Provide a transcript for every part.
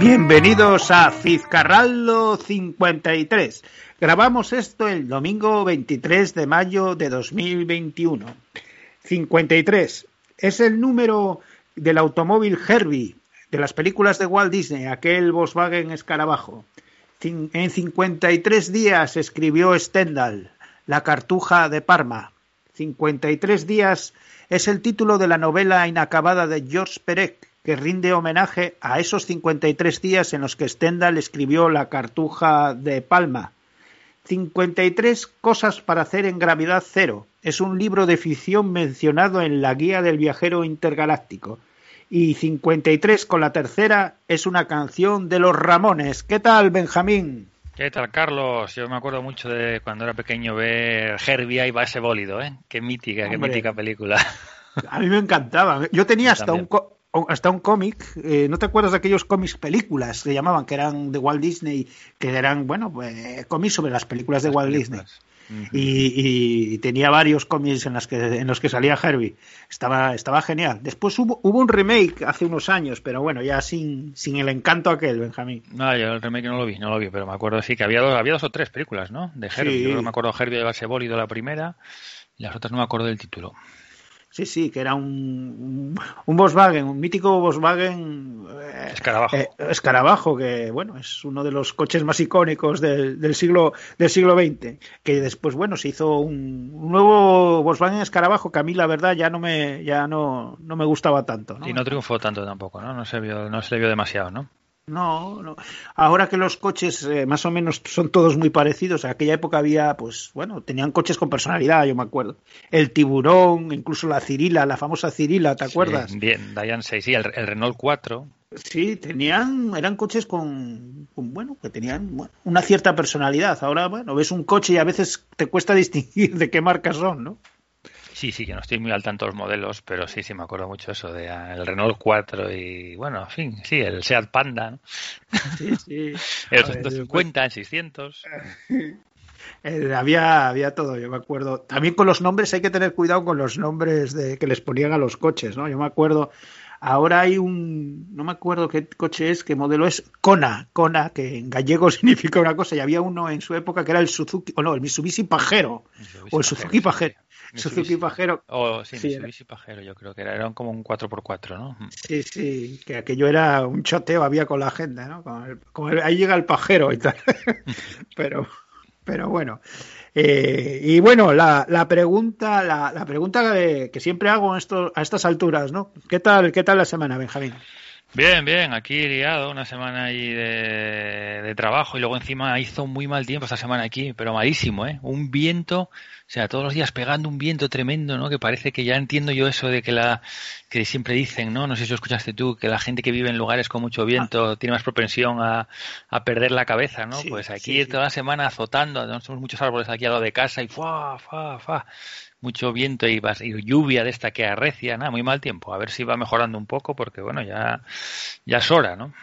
Bienvenidos a Fizcarraldo 53. Grabamos esto el domingo 23 de mayo de 2021. 53 es el número del automóvil Herbie de las películas de Walt Disney, aquel Volkswagen escarabajo. En 53 días escribió Stendhal, La cartuja de Parma. 53 días es el título de la novela inacabada de George Perec, que rinde homenaje a esos 53 días en los que Stendhal escribió La Cartuja de Palma. 53 cosas para hacer en gravedad cero. Es un libro de ficción mencionado en la Guía del Viajero Intergaláctico. Y 53 con la tercera es una canción de los Ramones. ¿Qué tal, Benjamín? ¿Qué tal, Carlos? Yo me acuerdo mucho de cuando era pequeño ver Herbie y va ese bólido, ¿eh? Qué mítica, qué mítica película. A mí me encantaba. Yo tenía hasta un, hasta un cómic, eh, ¿no te acuerdas de aquellos cómics películas que llamaban, que eran de Walt Disney, que eran, bueno, pues, cómics sobre las películas de Walt Disney? Y, tenía varios cómics en, las que, en los que salía Herbie. Estaba, estaba genial. Después hubo, hubo un remake hace unos años, pero bueno, ya sin, sin el encanto aquel, Benjamín. No, yo el remake no lo vi, no lo vi, pero me acuerdo sí que había dos, había dos o tres películas, ¿no? De Herbie. Yo me acuerdo Herbie de la primera, y las otras no me acuerdo del título. Sí, sí, que era un, un, Volkswagen, un mítico Volkswagen eh, escarabajo. Eh, escarabajo, que bueno, es uno de los coches más icónicos del, del, siglo del siglo XX. Que después, bueno, se hizo un, un, nuevo Volkswagen escarabajo que a mí la verdad ya no me ya no, no me gustaba tanto. ¿no? Y no triunfó tanto tampoco, ¿no? No se vio, no se le vio demasiado, ¿no? No, no. Ahora que los coches eh, más o menos son todos muy parecidos, en aquella época había, pues, bueno, tenían coches con personalidad, yo me acuerdo. El tiburón, incluso la Cirila, la famosa Cirila, ¿te acuerdas? Sí, bien, Dayan 6, sí, el, el, Renault 4. Sí, tenían, eran coches con, con bueno, que tenían bueno, una cierta personalidad. Ahora, bueno, ves un coche y a veces te cuesta distinguir de qué marca son, ¿no? Sí, sí, que no estoy muy al tanto de los modelos, pero sí, sí, me acuerdo mucho eso de ah, el Renault 4 y, bueno, en fin, sí, el Seat Panda, ¿no? Sí, sí. el 250, el 600. Eh, había, había todo, yo me acuerdo. También con los nombres hay que tener cuidado con los nombres de, que les ponían a los coches, ¿no? Yo me acuerdo, ahora hay un, no me acuerdo qué coche es, qué modelo es, Kona, Kona, que en gallego significa una cosa, y había uno en su época que era el Suzuki, o no, el Mitsubishi Pajero, Mitsubishi o el Suzuki Pajero. Pajero. Suzuki Pajero. Oh, sí, sí Mitsubishi Pajero, yo creo que era, eran como un 4x4, ¿no? Sí, sí, que aquello era un choteo, había con la gente, ¿no? Con el, ahí llega el pajero y tal. pero, pero bueno. Eh, y bueno, la, la pregunta, la, la pregunta que, que, siempre hago esto, a estas alturas, ¿no? ¿Qué tal, qué tal la semana, Benjamín? Bien, bien, aquí liado, una semana ahí de, de, trabajo y luego encima hizo muy mal tiempo esta semana aquí, pero malísimo, ¿eh? Un viento, o sea, todos los días pegando un viento tremendo, ¿no? Que parece que ya entiendo yo eso de que la, que siempre dicen, ¿no? No sé si lo escuchaste tú, que la gente que vive en lugares con mucho viento ah. tiene más propensión a, a, perder la cabeza, ¿no? Sí, pues aquí sí, sí. toda la semana azotando, tenemos muchos árboles aquí al lado de casa y ¡fua, fa, fa! mucho viento y, y, lluvia de esta que arrecia, nada, muy mal tiempo. A ver si va mejorando un poco porque bueno, ya, ya es hora, ¿no?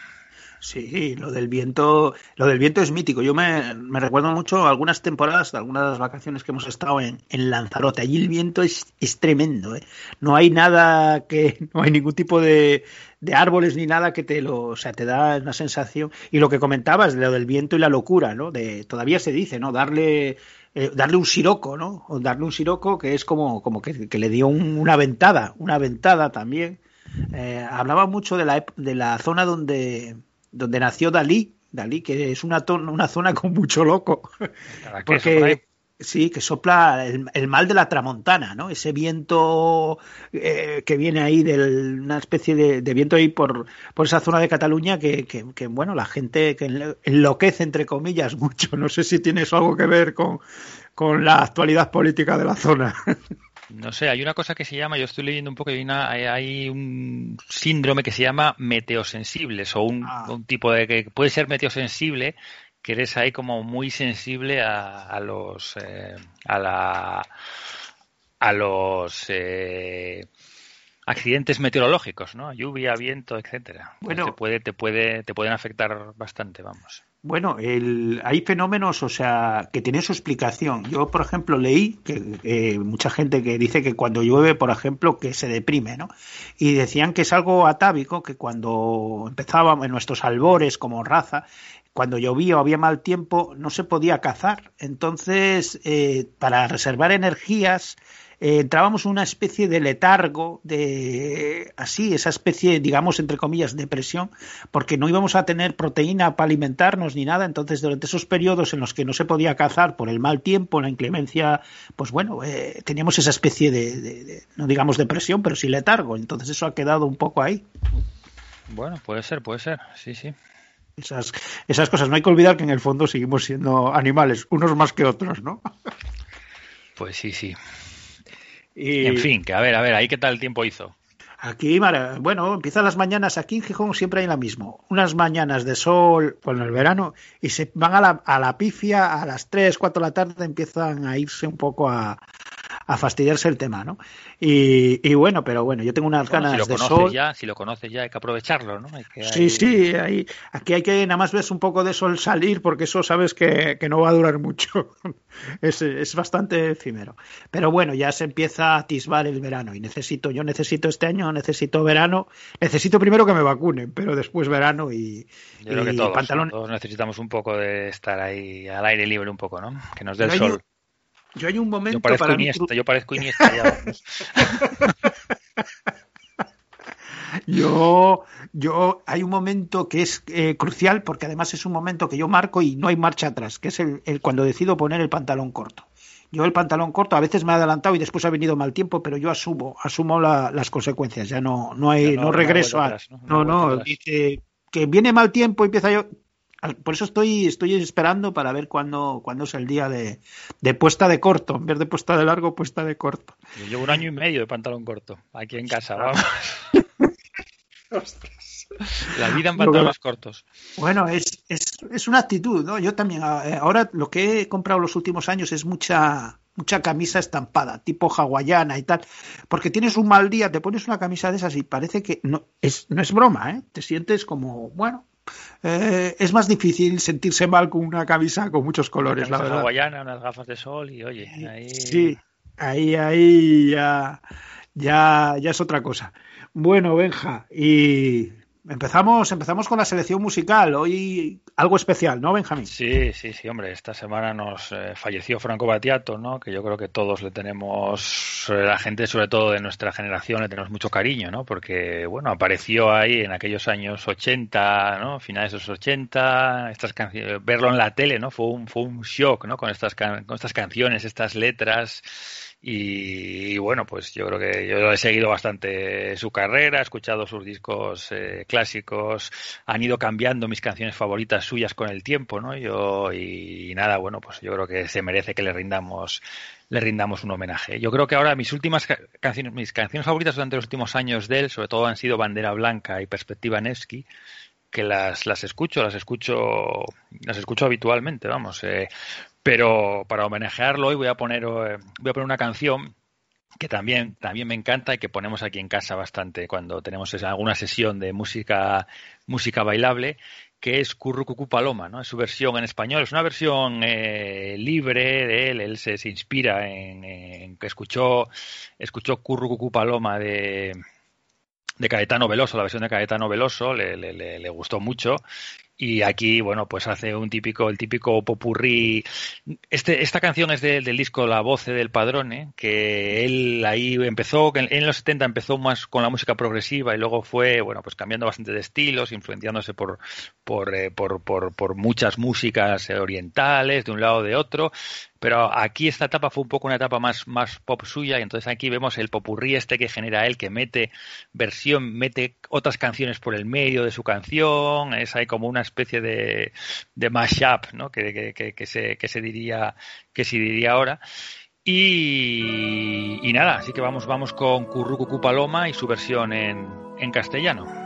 Sí, lo del viento, lo del viento es mítico. Yo me, me recuerdo mucho algunas temporadas, algunas vacaciones que hemos estado en, en Lanzarote. Allí el viento es, es tremendo, ¿eh? No hay nada que, no hay ningún tipo de, de árboles ni nada que te lo, o sea, te da una sensación. Y lo que comentabas, de lo del viento y la locura, ¿no? De, todavía se dice, ¿no? Darle, eh, darle un siroco, ¿no? O darle un siroco que es como, como que, que le dio un, una ventada, una ventada también. Eh, hablaba mucho de la, de la zona donde, donde nació Dalí, Dalí, que es una, una zona con mucho loco. Porque sí, que sopla el, el, mal de la tramontana, ¿no? Ese viento eh, que viene ahí de una especie de, de, viento ahí por, por esa zona de Cataluña que, que, que, bueno, la gente que enloquece, entre comillas, mucho. No sé si tiene eso algo que ver con, con la actualidad política de la zona. No sé, hay una cosa que se llama, yo estoy leyendo un poco, hay, una, hay un síndrome que se llama meteosensibles o un, ah. un, tipo de que puede ser meteosensible, que eres ahí como muy sensible a, a los, eh, a la, a los, eh, accidentes meteorológicos, ¿no? Lluvia, viento, etcétera. Bueno, te puede, te puede, te pueden afectar bastante, vamos. Bueno, el, hay fenómenos, o sea, que tienen su explicación. Yo, por ejemplo, leí que mucha gente que dice que cuando llueve, por ejemplo, que se deprime, ¿no? Y decían que es algo atávico, que cuando empezábamos en nuestros albores como raza, cuando llovía o había mal tiempo, no se podía cazar. Entonces, eh, para reservar energías, eh, entrábamos en una especie de letargo, de así, esa especie, digamos, entre comillas, de presión, porque no íbamos a tener proteína para alimentarnos ni nada. Entonces, durante esos periodos en los que no se podía cazar por el mal tiempo, la inclemencia, pues bueno, eh, teníamos esa especie de, no digamos depresión, pero sí letargo. Entonces, eso ha quedado un poco ahí. Bueno, puede ser, puede ser, sí, sí. Esas, esas cosas. No hay que olvidar que en el fondo seguimos siendo animales, unos más que otros, ¿no? Pues sí, sí. En fin, que a ver, a ver, ahí qué tal el tiempo hizo. Aquí, bueno, empiezan las mañanas, aquí en Gijón siempre hay la mismo. Unas mañanas de sol con el verano y se van a la, a la pifia a las 3, 4 de la tarde, empiezan a irse un poco a, a fastidiarse el tema, ¿no? Y, bueno, pero bueno, yo tengo unas ganas si de sol. Ya, si lo conoces ya, hay que aprovecharlo, ¿no? sí, sí, aquí hay que nada más ves un poco de sol salir porque eso sabes que, no va a durar mucho. es, es, bastante efímero. Pero bueno, ya se empieza a atisbar el verano y necesito, yo necesito este año, necesito verano, necesito primero que me vacunen, pero después verano y, yo creo que todos, todos necesitamos un poco de estar ahí al aire libre un poco, ¿no? Que nos dé el sol. Yo hay un momento yo parezco para Iniesta, yo parezco Iniesta ya. yo, yo hay un momento que es eh, crucial porque además es un momento que yo marco y no hay marcha atrás, que es el, cuando decido poner el pantalón corto. Yo el pantalón corto a veces me ha adelantado y después ha venido mal tiempo, pero yo asumo, asumo las consecuencias. Ya no, no hay, no, regreso a, no, no, dice que viene mal tiempo y empieza yo, por eso estoy, estoy esperando para ver cuándo, cuándo es el día de, de, puesta de corto. En vez de puesta de largo, puesta de corto. Yo llevo un año y medio de pantalón corto, aquí en casa, vamos. La vida en pantalones cortos. Bueno, es, es, es, una actitud, ¿no? Yo también, eh, ahora lo que he comprado los últimos años es mucha mucha camisa estampada, tipo hawaiana y tal, porque tienes un mal día, te pones una camisa de esas y parece que no es, no es broma, ¿eh? Te sientes como, bueno, eh, es más difícil sentirse mal con una camisa con muchos colores, la verdad. Hawaiana, unas gafas de sol y oye, ahí... Sí, ahí, ahí ya, ya, ya es otra cosa. Bueno, Benja, y Empezamos, empezamos con la selección musical. Hoy algo especial, ¿no, Benjamín? Sí, sí, sí, hombre. Esta semana nos eh, falleció Franco Battiato, ¿no? Que yo creo que todos le tenemos, eh, la gente sobre todo de nuestra generación, le tenemos mucho cariño, ¿no? Porque, bueno, apareció ahí en aquellos años 80, ¿no? Finales de los 80, estas canciones, verlo en la tele, ¿no? Fue un, fue un shock, ¿no? Con estas, con estas canciones, estas letras y, bueno, pues yo creo que yo he seguido bastante su carrera, he escuchado sus discos eh, clásicos, han ido cambiando mis canciones favoritas suyas con el tiempo, ¿no? Yo, y, nada, bueno, pues yo creo que se merece que le rindamos le rindamos un homenaje. Yo creo que ahora mis últimas canciones, mis canciones favoritas durante los últimos años de él, sobre todo han sido Bandera Blanca y Perspectiva Nevsky, que las, las escucho, las escucho, las escucho habitualmente, vamos. Eh, pero para homenajearlo hoy voy a poner, eh, voy a poner una canción que también, también me encanta y que ponemos aquí en casa bastante cuando tenemos alguna sesión de música, música bailable, que es Currucucú Paloma, ¿no? Es su versión en español, es una versión eh, libre de él, él se, inspira en, que escuchó, escuchó Currucucú Paloma de, de Caetano Veloso, la versión de Caetano Veloso, le, le, le, gustó mucho y aquí, bueno, pues hace un típico, el típico popurrí. Este, esta canción es del disco La Voce del Padrone, que él ahí empezó, en los 70 empezó más con la música progresiva y luego fue, bueno, pues cambiando bastante de estilos, influenciándose por, por, eh, por, por, por muchas músicas orientales de un lado de otro. Pero aquí esta etapa fue un poco una etapa más, más pop suya y entonces aquí vemos el popurrí este que genera él, que mete versión, mete otras canciones por el medio de su canción, es ahí como una especie de, mashup, ¿no? Que, que, que, se, que se diría, que se diría ahora. Y, y, nada, así que vamos, vamos con Currucucu Paloma y su versión en, en castellano.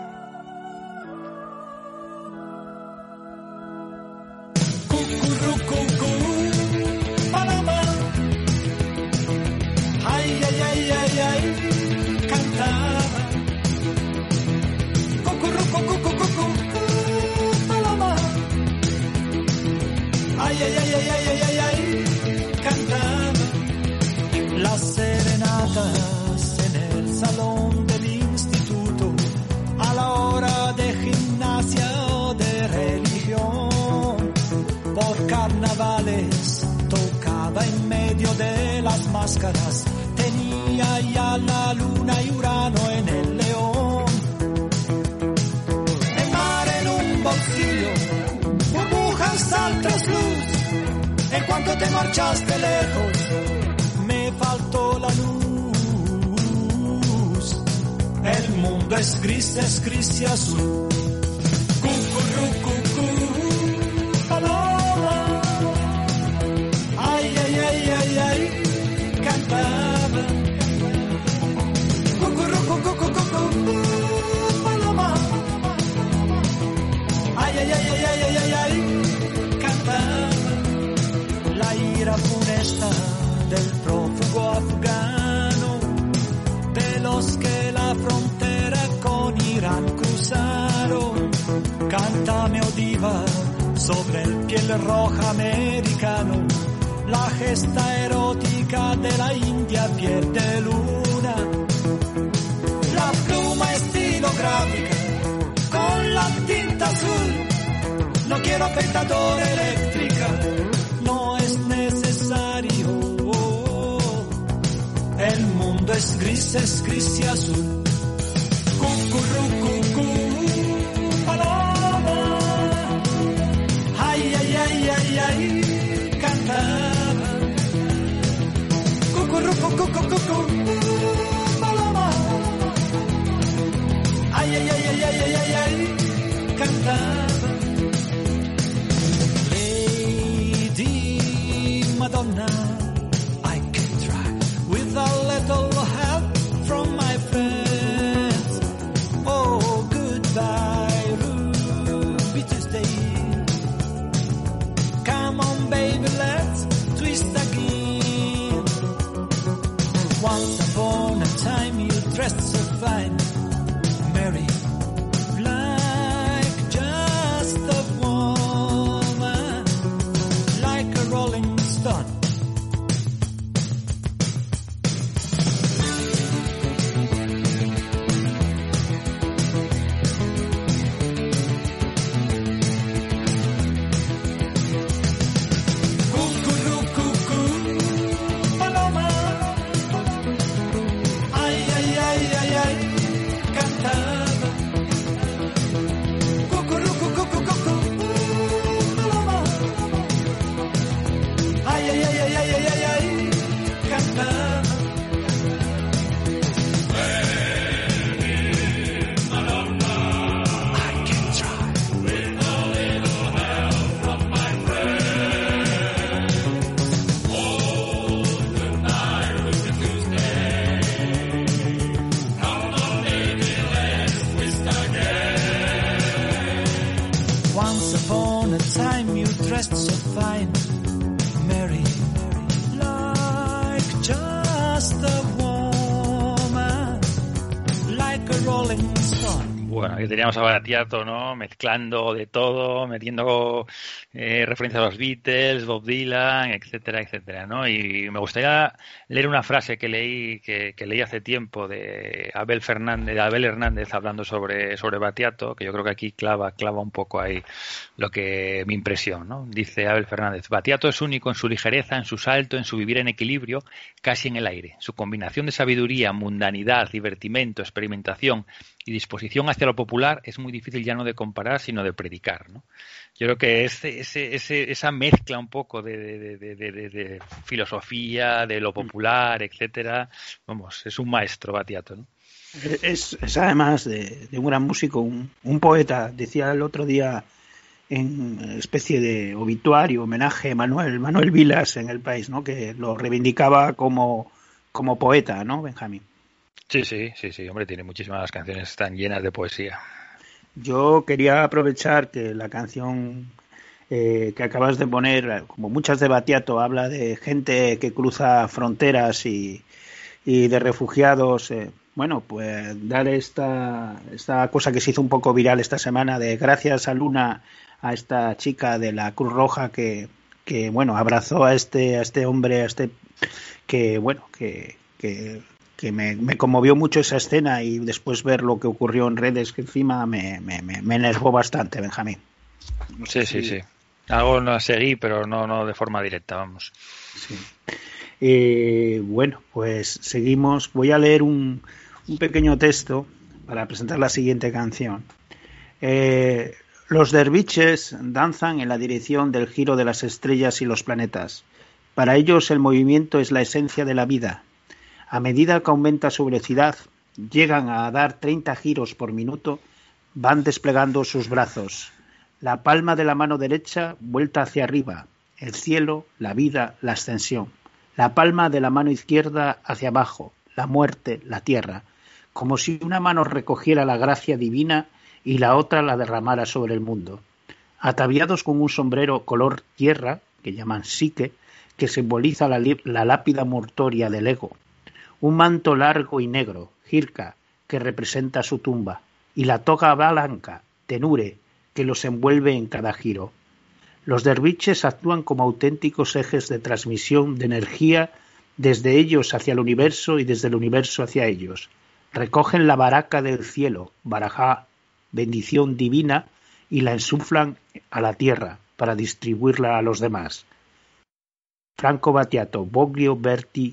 Tenía ya la luna y Urano en el león. El mar en un bolsillo, burbujas al trasluz, en cuanto te marchaste lejos, me faltó la luz. El mundo es gris, es gris y azul. Afgano, de los que la frontera con Irán cruzaron. Cántame, oh diva, sobre el piel roja americano, la gesta erótica de la India piel de luna. La pluma estilográfica con la tinta azul, no quiero petador eléctrica, es gris, es gris y azul. Cucurrucucú, paloma. Ay, ay, ay, ay, ay, cantaba. Paloma. Bueno, aquí teníamos a Baratiato, ¿no? Mezclando de todo, metiendo eh, referencias a los Beatles, Bob Dylan, etcétera, etcétera, ¿no? Y me gustaría leer una frase que leí, que, que leí hace tiempo de Abel Fernández, de Abel Hernández hablando sobre, sobre Batiato, que yo creo que aquí clava, clava un poco ahí lo que mi impresión, ¿no? Dice Abel Fernández, Batiato es único en su ligereza, en su salto, en su vivir en equilibrio, casi en el aire. Su combinación de sabiduría, mundanidad, divertimento, experimentación y disposición hacia lo popular es muy difícil ya no de comparar, sino de predicar, ¿no? Yo creo que ese, ese, ese, esa mezcla un poco de, de, de, de, de filosofía, de lo popular, etcétera, vamos, es un maestro Batiato, ¿no? Es, es además de, de, un gran músico, un, un, poeta. Decía el otro día en especie de obituario, homenaje a Manuel, Manuel Vilas en el país, ¿no? Que lo reivindicaba como, como poeta, ¿no, Benjamín? Sí, sí, sí, sí, hombre, tiene muchísimas canciones tan llenas de poesía. Yo quería aprovechar que la canción eh, que acabas de poner, como muchas de Batiato, habla de gente que cruza fronteras y, y de refugiados. Eh, bueno, pues dar esta, esta cosa que se hizo un poco viral esta semana de gracias a Luna, a esta chica de la Cruz Roja que, que bueno, abrazó a este, a este hombre, a este que, bueno, que, que que me, me, conmovió mucho esa escena y después ver lo que ocurrió en redes que encima me, me, me enervó bastante, Benjamín. Sí, sí, sí. Algo no seguí, pero no, no de forma directa, vamos. Sí. Eh, bueno, pues seguimos. Voy a leer un, un, pequeño texto para presentar la siguiente canción. Eh, los derviches danzan en la dirección del giro de las estrellas y los planetas. Para ellos el movimiento es la esencia de la vida. A medida que aumenta su velocidad, llegan a dar 30 giros por minuto, van desplegando sus brazos, la palma de la mano derecha vuelta hacia arriba, el cielo, la vida, la ascensión, la palma de la mano izquierda hacia abajo, la muerte, la tierra, como si una mano recogiera la gracia divina y la otra la derramara sobre el mundo. Ataviados con un sombrero color tierra, que llaman psique, que simboliza la, la lápida mortoria del ego, un manto largo y negro, jirka, que representa su tumba, y la toga blanca, tenure, que los envuelve en cada giro. Los derviches actúan como auténticos ejes de transmisión de energía desde ellos hacia el universo y desde el universo hacia ellos. Recogen la baraca del cielo, barajá, bendición divina, y la ensuflan a la tierra para distribuirla a los demás. Franco Battiato, Boglio Berti.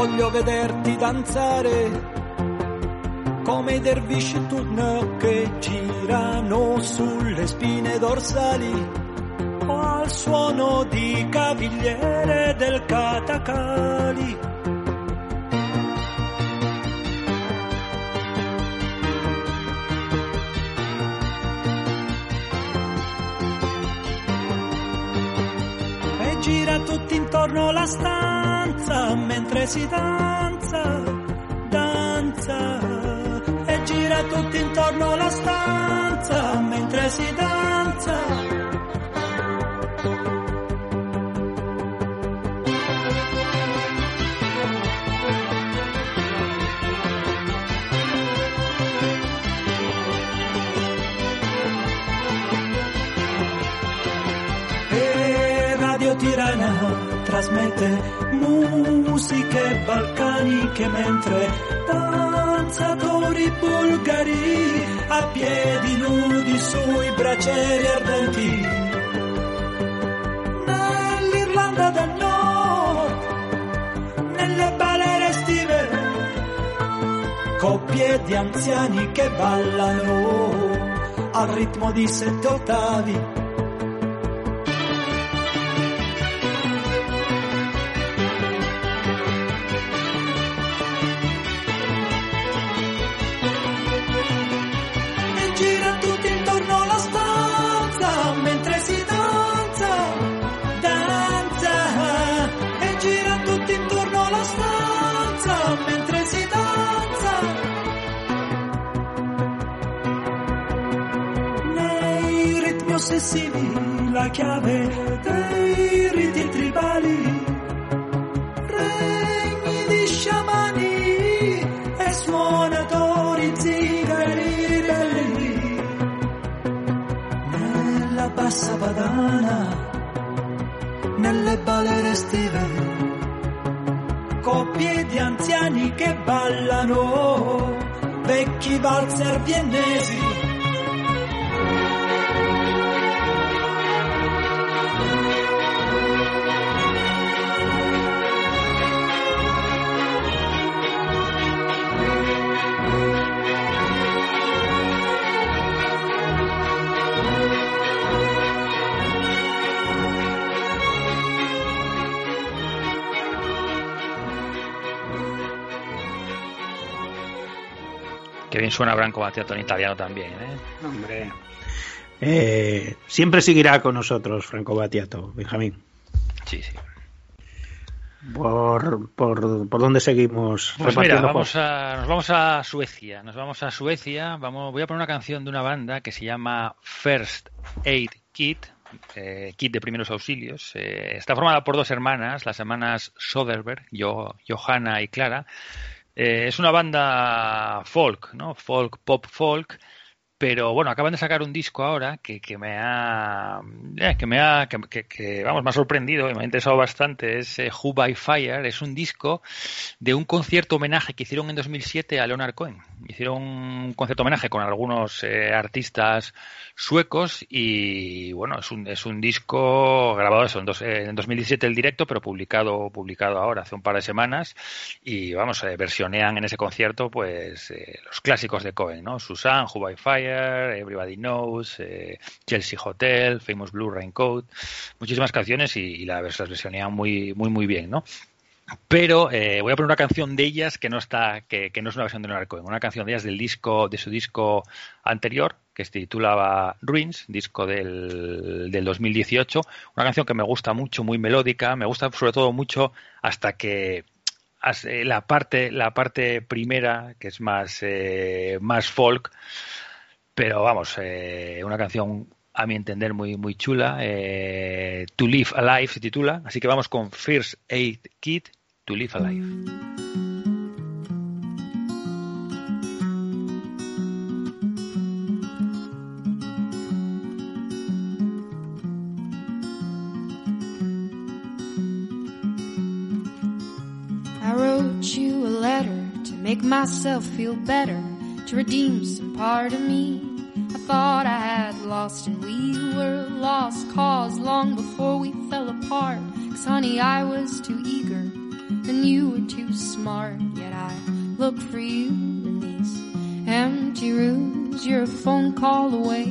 Voglio vederti danzare come i dervisci turno che girano sulle spine dorsali o al suono di cavigliere del catacali. E gira tutti intorno la stanza mentre si danza, danza e gira tutti intorno la stanza mentre si danza. Trasmette musiche balcaniche mentre danzatori bulgari a piedi nudi sui bracieri ardenti. Nell'Irlanda del Nord, nelle balere estive, coppie di anziani che ballano al ritmo di sette ottavi. Nei ritmi ossessivi la chiave dei riti tribali. Regni di sciamani e suonatori zingari ribelli nella bassa padana, nelle balere estive, coppie di anziani che ballano, vecchi valzer viennesi. Bien suena Branco Battiato en italiano también, ¿eh? Hombre. Eh, siempre seguirá con nosotros Franco Battiato, Benjamín. Sí, sí. ¿Por, por, por dónde seguimos? Pues mira, vamos a, nos vamos a Suecia. Nos vamos a Suecia. Vamos, voy a poner una canción de una banda que se llama First Aid Kit, eh, kit de primeros auxilios. Eh, está formada por dos hermanas, las hermanas Soderberg, yo, Johanna y Clara. Eh, es una banda folk, ¿no? Folk, pop folk, pero bueno, acaban de sacar un disco ahora que, que me ha eh, que me ha que, vamos, me ha sorprendido y me ha interesado bastante. Es eh, Who by Fire, es un disco de un concierto homenaje que hicieron en 2007 a Leonard Cohen. Hicieron un concierto homenaje con algunos eh, artistas suecos y bueno, es un, es un disco grabado eso en, dos, en 2017 el directo, pero publicado publicado ahora hace un par de semanas y vamos, eh, versionean en ese concierto pues eh, los clásicos de Cohen, ¿no? Susan, Who by Fire Everybody Knows, eh, Chelsea Hotel, Famous Blue Raincoat, muchísimas canciones y, y la versionean muy, muy, muy bien, ¿no? Pero eh, voy a poner una canción de ellas que no está, que, no es una versión de Leonard Cohen, una canción de ellas del disco, de su disco anterior, que se titulaba Ruins, disco del, del 2018, una canción que me gusta mucho, muy melódica, me gusta sobre todo mucho hasta que la parte, la parte primera, que es más, eh, más folk, pero vamos, eh, una canción a mi entender muy, muy chula. Eh, to Live Alive se titula. Así que vamos con First Aid Kit, To Live Alive. Myself feel better, to redeem some part of me. Thought I had lost and we were lost cause long before we fell apart. Cause honey, I was too eager and you were too smart. Yet I look for you in these empty rooms. You're a phone call away.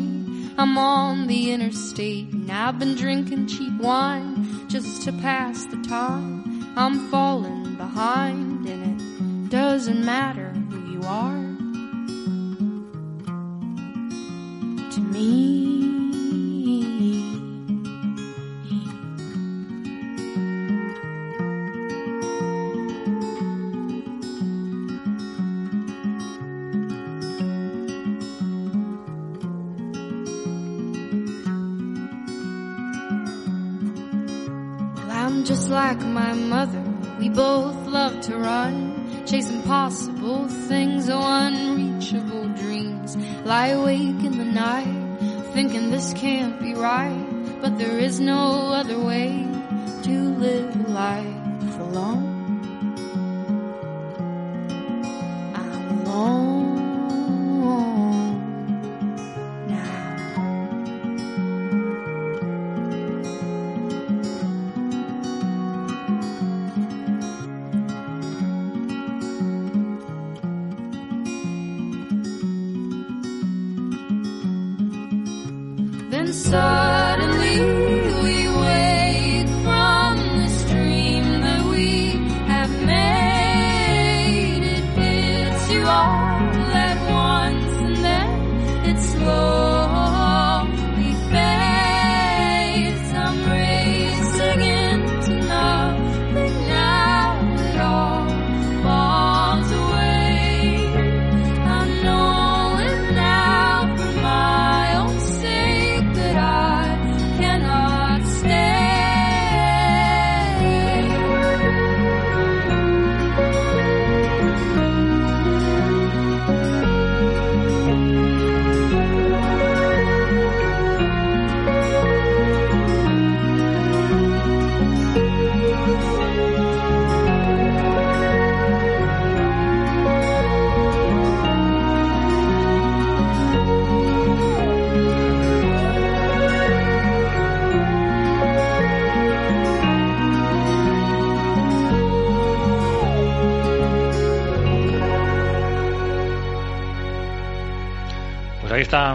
I'm on the interstate and I've been drinking cheap wine just to pass the time. I'm falling behind and it doesn't matter who you are can't be right, but there is no other way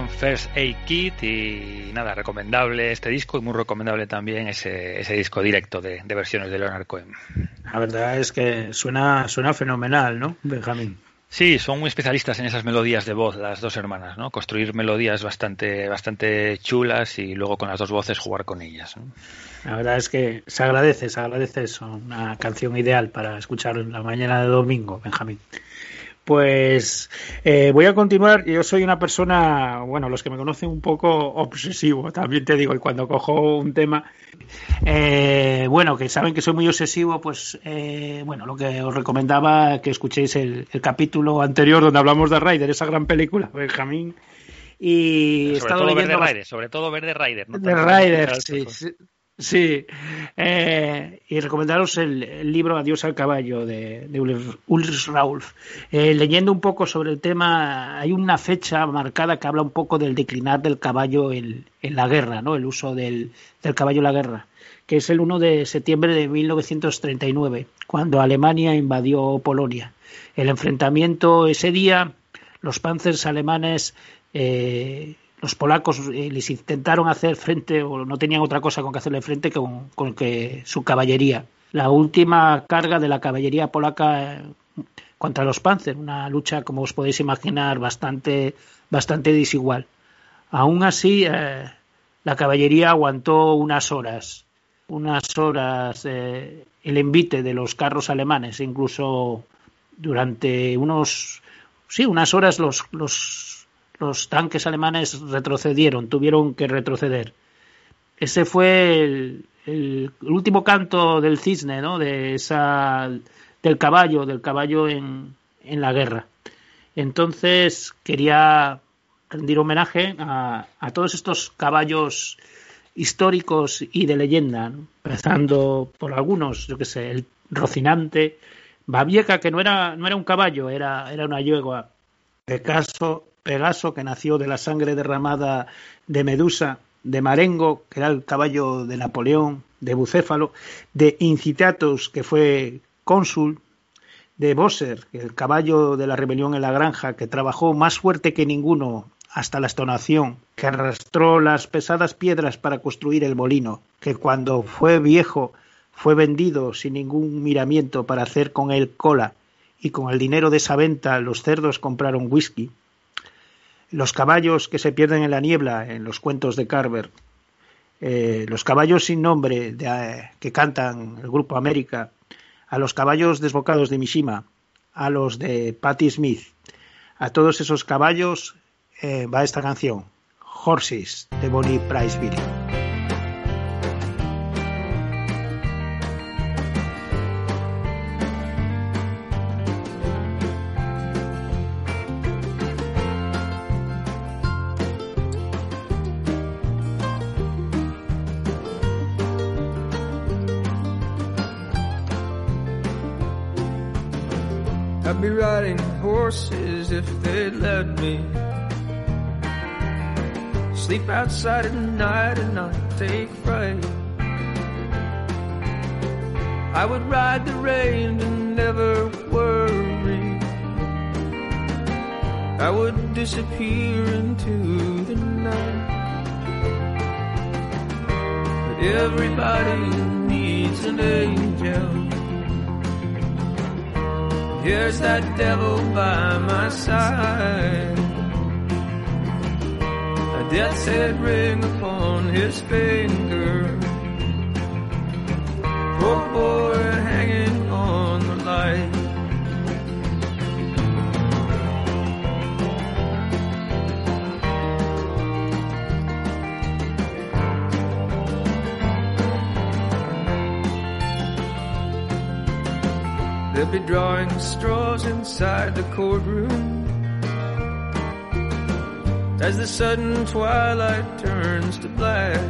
First Aid Kit y nada, recomendable este disco y muy recomendable también ese, ese disco directo de, de versiones de Leonard Cohen. La verdad es que suena, suena fenomenal, ¿no, Benjamín? Sí, son muy especialistas en esas melodías de voz, las dos hermanas, ¿no? Construir melodías bastante, bastante chulas y luego con las dos voces jugar con ellas. ¿no? La verdad es que se agradece, se agradece eso, una canción ideal para escuchar en la mañana de domingo, Benjamín. Pues eh, voy a continuar. Yo soy una persona, bueno, los que me conocen un poco obsesivo, también te digo, y cuando cojo un tema, eh, bueno, que saben que soy muy obsesivo, pues eh, bueno, lo que os recomendaba que escuchéis el, el, capítulo anterior donde hablamos de Ryder, esa gran película, Benjamín. Y sobre he estado todo leyendo Verde Rider, sobre todo Verde Rider. ¿no? sí, sí. Sí, eh, y recomendaros el, libro Adiós al caballo de, de Ulrich Raulf. Eh, leyendo un poco sobre el tema, hay una fecha marcada que habla un poco del declinar del caballo en, la guerra, ¿no? el uso del, del, caballo en la guerra, que es el 1 de septiembre de 1939, cuando Alemania invadió Polonia. El enfrentamiento ese día, los panzers alemanes eh, los polacos eh, les intentaron hacer frente o no tenían otra cosa con que hacerle frente que con, que su caballería. La última carga de la caballería polaca eh, contra los Panzer, una lucha como os podéis imaginar bastante bastante desigual. Aún así, eh, la caballería aguantó unas horas, unas horas el envite de los carros alemanes, incluso durante unos sí unas horas los los los tanques alemanes retrocedieron, tuvieron que retroceder. Ese fue el, último canto del cisne, ¿no? De esa, del caballo, del caballo en, en la guerra. Entonces quería rendir homenaje a, a todos estos caballos históricos y de leyenda, empezando por algunos, yo que sé, el Rocinante, Babieca, que no era, no era un caballo, era, era una yegua, Pegaso, Pegaso, que nació de la sangre derramada de Medusa, de Marengo, que era el caballo de Napoleón, de Bucéfalo, de Incitatus, que fue cónsul, de Bosser, el caballo de la rebelión en la granja, que trabajó más fuerte que ninguno hasta la estonación, que arrastró las pesadas piedras para construir el molino, que cuando fue viejo fue vendido sin ningún miramiento para hacer con él cola, y con el dinero de esa venta los cerdos compraron whisky, los caballos que se pierden en la niebla en los cuentos de Carver, eh, los caballos sin nombre de, eh, que cantan el grupo América, a los caballos desbocados de Mishima, a los de Patti Smith, a todos esos caballos eh, va esta canción, Horses, de Bonnie Price Sleep outside at night and not take fright. I would ride the rain and never worry. I would disappear into the night. But everybody needs an angel. Here's that devil by my side. Death's head ring upon his finger. Poor boy hanging on the light. They'll be drawing straws inside the courtroom. As the sudden twilight turns to black,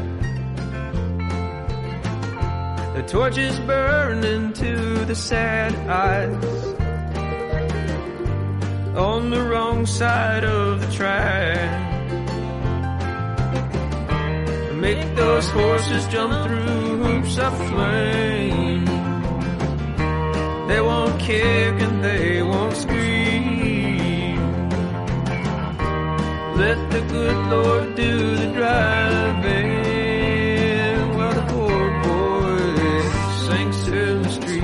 the torches burn into the sad eyes on the wrong side of the track. Make those horses jump through hoops of flame. They won't kick and they won't scream. Let the good Lord do the driving while the poor boy sinks in the street.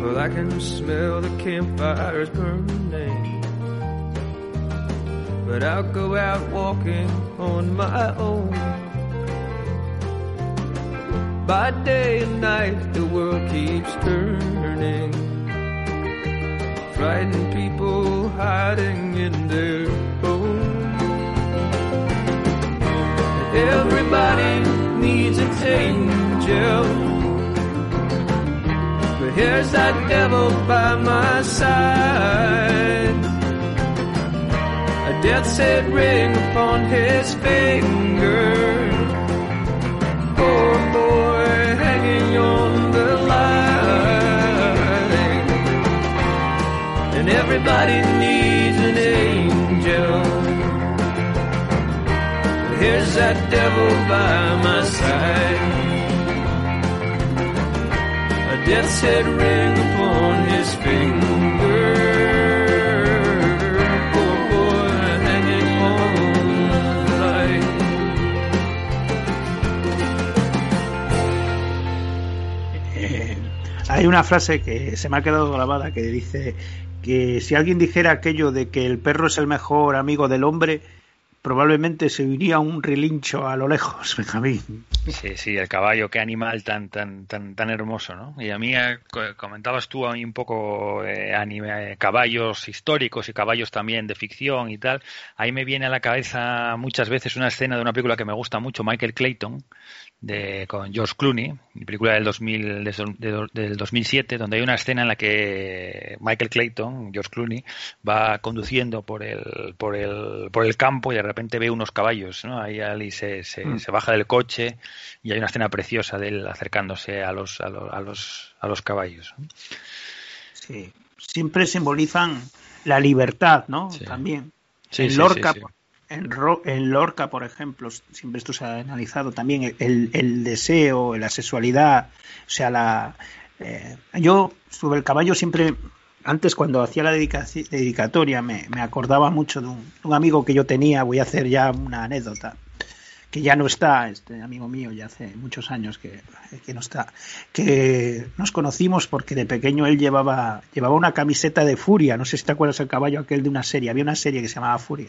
Well, I can smell the campfires burning. I'll go out walking on my own. By day and night, the world keeps turning. Frightened people hiding in their homes. Everybody needs an angel. But here's that devil by my side. Death's head ring upon his finger. Poor boy hanging on the line. And everybody needs an angel. Here's that devil by my side. A death's head ring upon his finger. Hay una frase que se me ha quedado grabada que dice que si alguien dijera aquello de que el perro es el mejor amigo del hombre, probablemente se oiría un relincho a lo lejos, Benjamín. Sí, sí, el caballo, qué animal tan tan tan tan hermoso, ¿no? Y a mí eh, co- comentabas tú a mí un poco eh, eh, caballos históricos y caballos también de ficción y tal. Ahí me viene a la cabeza muchas veces una escena de una película que me gusta mucho, Michael Clayton, de con George Clooney, película del 2000 de- de- del 2007, donde hay una escena en la que Michael Clayton, George Clooney, va conduciendo por el por el por el campo y de repente ve unos caballos, ¿no? Ahí Ali se, se, Mm. se baja del coche y hay una escena preciosa de él acercándose a los a los a los, a los caballos. Sí. Siempre simbolizan la libertad, ¿no? Sí. También. Sí, en sí, Lorca, sí, sí. En, en Lorca, por ejemplo, siempre esto se ha analizado también el, el deseo, la sexualidad, o sea, la eh, yo sobre el caballo siempre antes cuando hacía la dedicatoria me, me acordaba mucho de un amigo que yo tenía, voy a hacer ya una anécdota, que ya no está, este amigo mío ya hace muchos años que, que no está, que nos conocimos porque de pequeño él llevaba, llevaba una camiseta de Furia, no sé si te acuerdas el caballo aquel de una serie, había una serie que se llamaba Furia.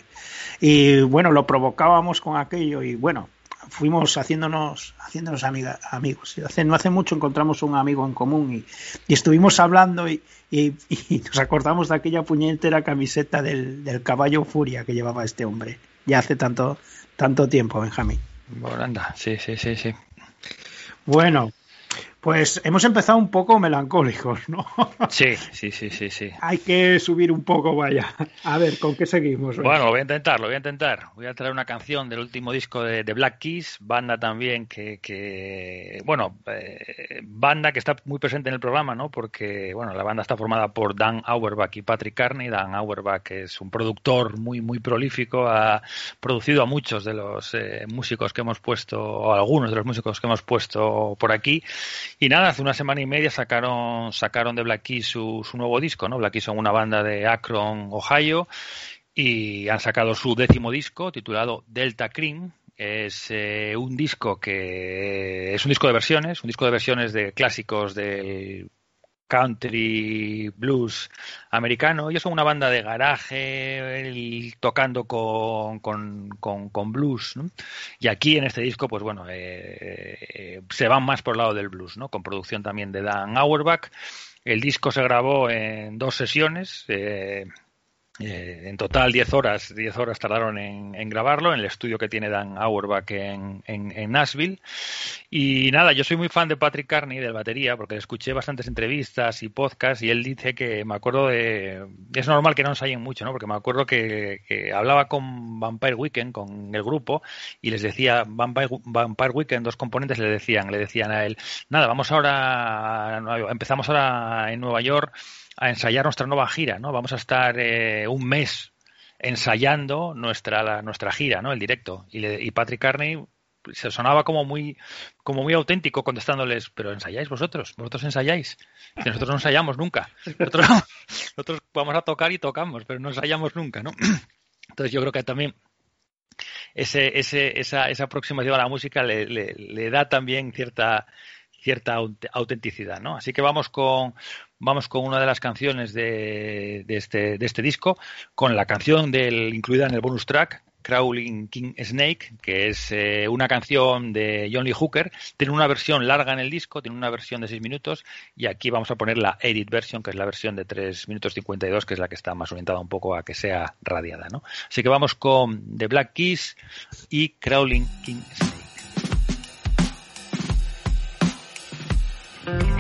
Y bueno, lo provocábamos con aquello y bueno, fuimos haciéndonos, haciéndonos amiga, amigos. Hace, no hace mucho encontramos un amigo en común y, y estuvimos hablando y, y- y nos acordamos de aquella puñetera camiseta del, del caballo Furia que llevaba este hombre. Ya hace tanto, tanto tiempo, Benjamín. Bueno, anda, sí, sí, sí, sí. Bueno, pues hemos empezado un poco melancólicos, ¿no? Sí, sí, sí, sí, sí. Hay que subir un poco, vaya. A ver, ¿con qué seguimos? hoy? Bueno, voy a intentar, lo voy a intentar. Voy a traer una canción del último disco de, de Black Keys, banda también que, que bueno, eh, banda que está muy presente en el programa, ¿no? Porque, bueno, la banda está formada por Dan Auerbach y Patrick Carney. Dan Auerbach es un productor muy, muy prolífico, ha producido a muchos de los eh, músicos que hemos puesto, o algunos de los músicos que hemos puesto por aquí. Y nada, hace una semana y media sacaron, sacaron de Black Keys su, su nuevo disco, ¿no? Black Keys son una banda de Akron, Ohio y han sacado su décimo disco titulado Delta Cream. Es eh, un disco que es un disco de versiones, un disco de versiones de clásicos del country blues americano. Ellos son una banda de garaje tocando con, con, con, blues. Y aquí en este disco, pues bueno, eh, eh, se van más por el lado del blues, ¿no? con producción también de Dan Auerbach. El disco se grabó en dos sesiones. eh, eh, en total 10 horas, 10 horas tardaron en, grabarlo en el estudio que tiene Dan Auerbach en, Nashville. Y nada, yo soy muy fan de Patrick Carney, del batería, porque le escuché bastantes entrevistas y podcasts y él dice que me acuerdo de... Es normal que no ensayen mucho, ¿no? Porque me acuerdo que, que hablaba con Vampire Weekend, con el grupo, y les decía, Vampire, Weekend, dos componentes le decían, le decían a él, nada, vamos ahora, a empezamos ahora en Nueva York a ensayar nuestra nueva gira, ¿no? Vamos a estar eh, un mes ensayando nuestra nuestra gira, ¿no? El directo. Y, le- y Patrick Carney se sonaba como muy como muy auténtico contestándoles, pero ensayáis vosotros, vosotros ensayáis. Nosotros no ensayamos nunca. Nosotros, vamos a tocar y tocamos, pero no ensayamos nunca, ¿no? Entonces yo creo que también ese, ese, esa, esa aproximación a la música le, le, le da también cierta cierta autenticidad, ¿no? Así que vamos con vamos con una de las canciones de, de, este, de este disco, con la canción del, incluida en el bonus track, Crawling King Snake, que es eh, una canción de John Lee Hooker. Tiene una versión larga en el disco, tiene una versión de 6 minutos y aquí vamos a poner la edit version, que es la versión de 3 minutos 52, que es la que está más orientada un poco a que sea radiada. Así que vamos con The Black Keys y Crawling King Snake.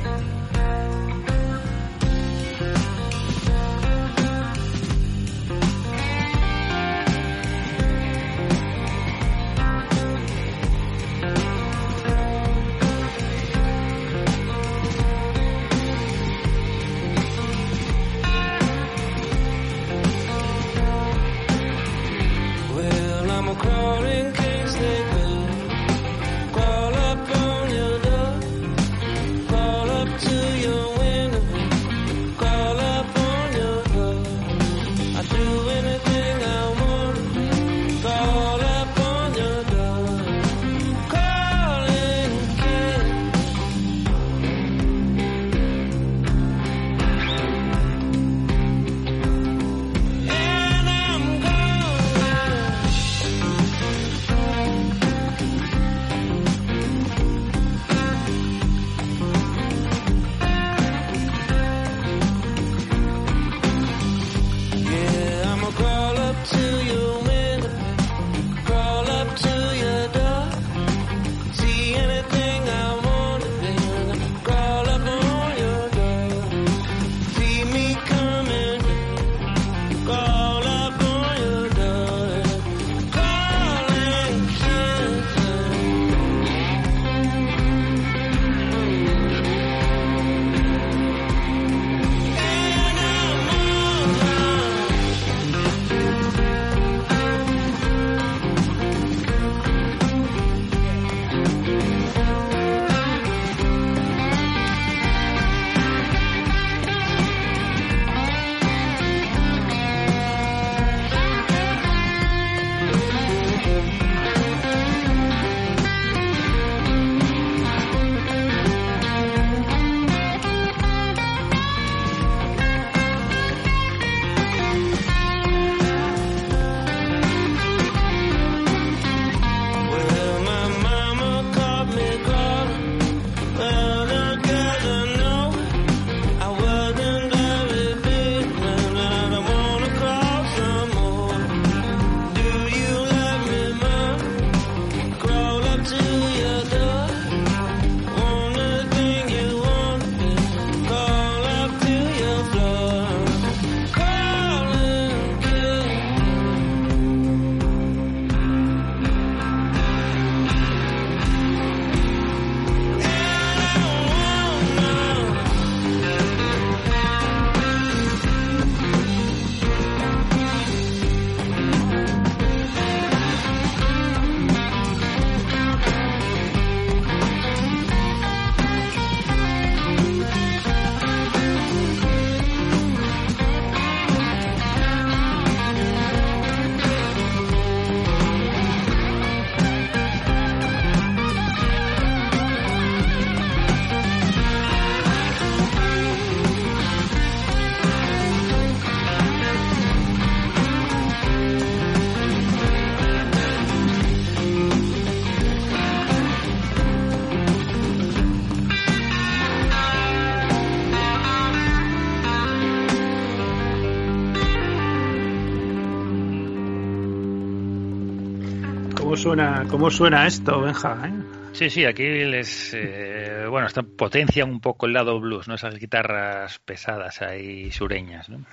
Suena, cómo suena esto, Benja? ¿eh? Sí, sí, aquí les, eh, bueno, están, potencian un poco el lado blues, ¿no? Esas guitarras pesadas ahí sureñas, ¿no?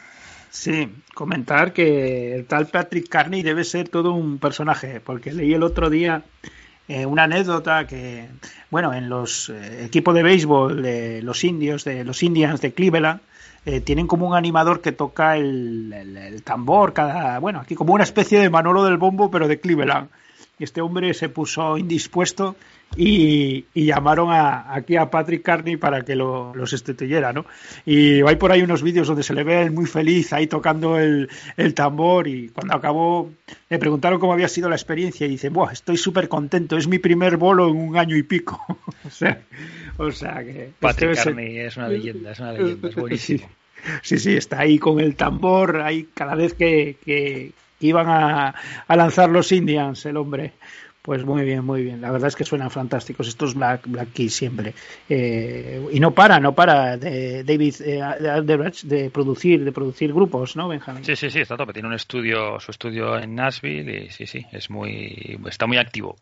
Sí, comentar que el tal Patrick Carney debe ser todo un personaje, porque leí el otro día eh, una anécdota que, bueno, en los eh, equipos de béisbol de los indios, de los Indians de Cleveland, eh, tienen como un animador que toca el, el, el, tambor, cada, bueno, aquí como una especie de Manolo del Bombo, pero de Cleveland este hombre se puso indispuesto y, y llamaron a, aquí a Patrick Carney para que lo, los sustituyera, ¿no? Y hay por ahí unos vídeos donde se le ve él muy feliz ahí tocando el, el tambor y cuando acabó le preguntaron cómo había sido la experiencia y dice, Buah, estoy súper contento, es mi primer bolo en un año y pico. o, sea, o sea que... Patrick Carney es una leyenda, es una leyenda, es buenísimo. Sí, sí, está ahí con el tambor, ahí cada vez que, que iban a, a lanzar los Indians, el hombre. Pues muy bien, muy bien. La verdad es que suenan fantásticos estos Black, Black Keys siempre. Eh, y no para, no para de David eh, de, de, producir, de producir grupos, ¿no, Benjamín? Sí, sí, sí, está tope. Tiene un estudio, su estudio en Nashville y sí, sí, es muy, está muy activo.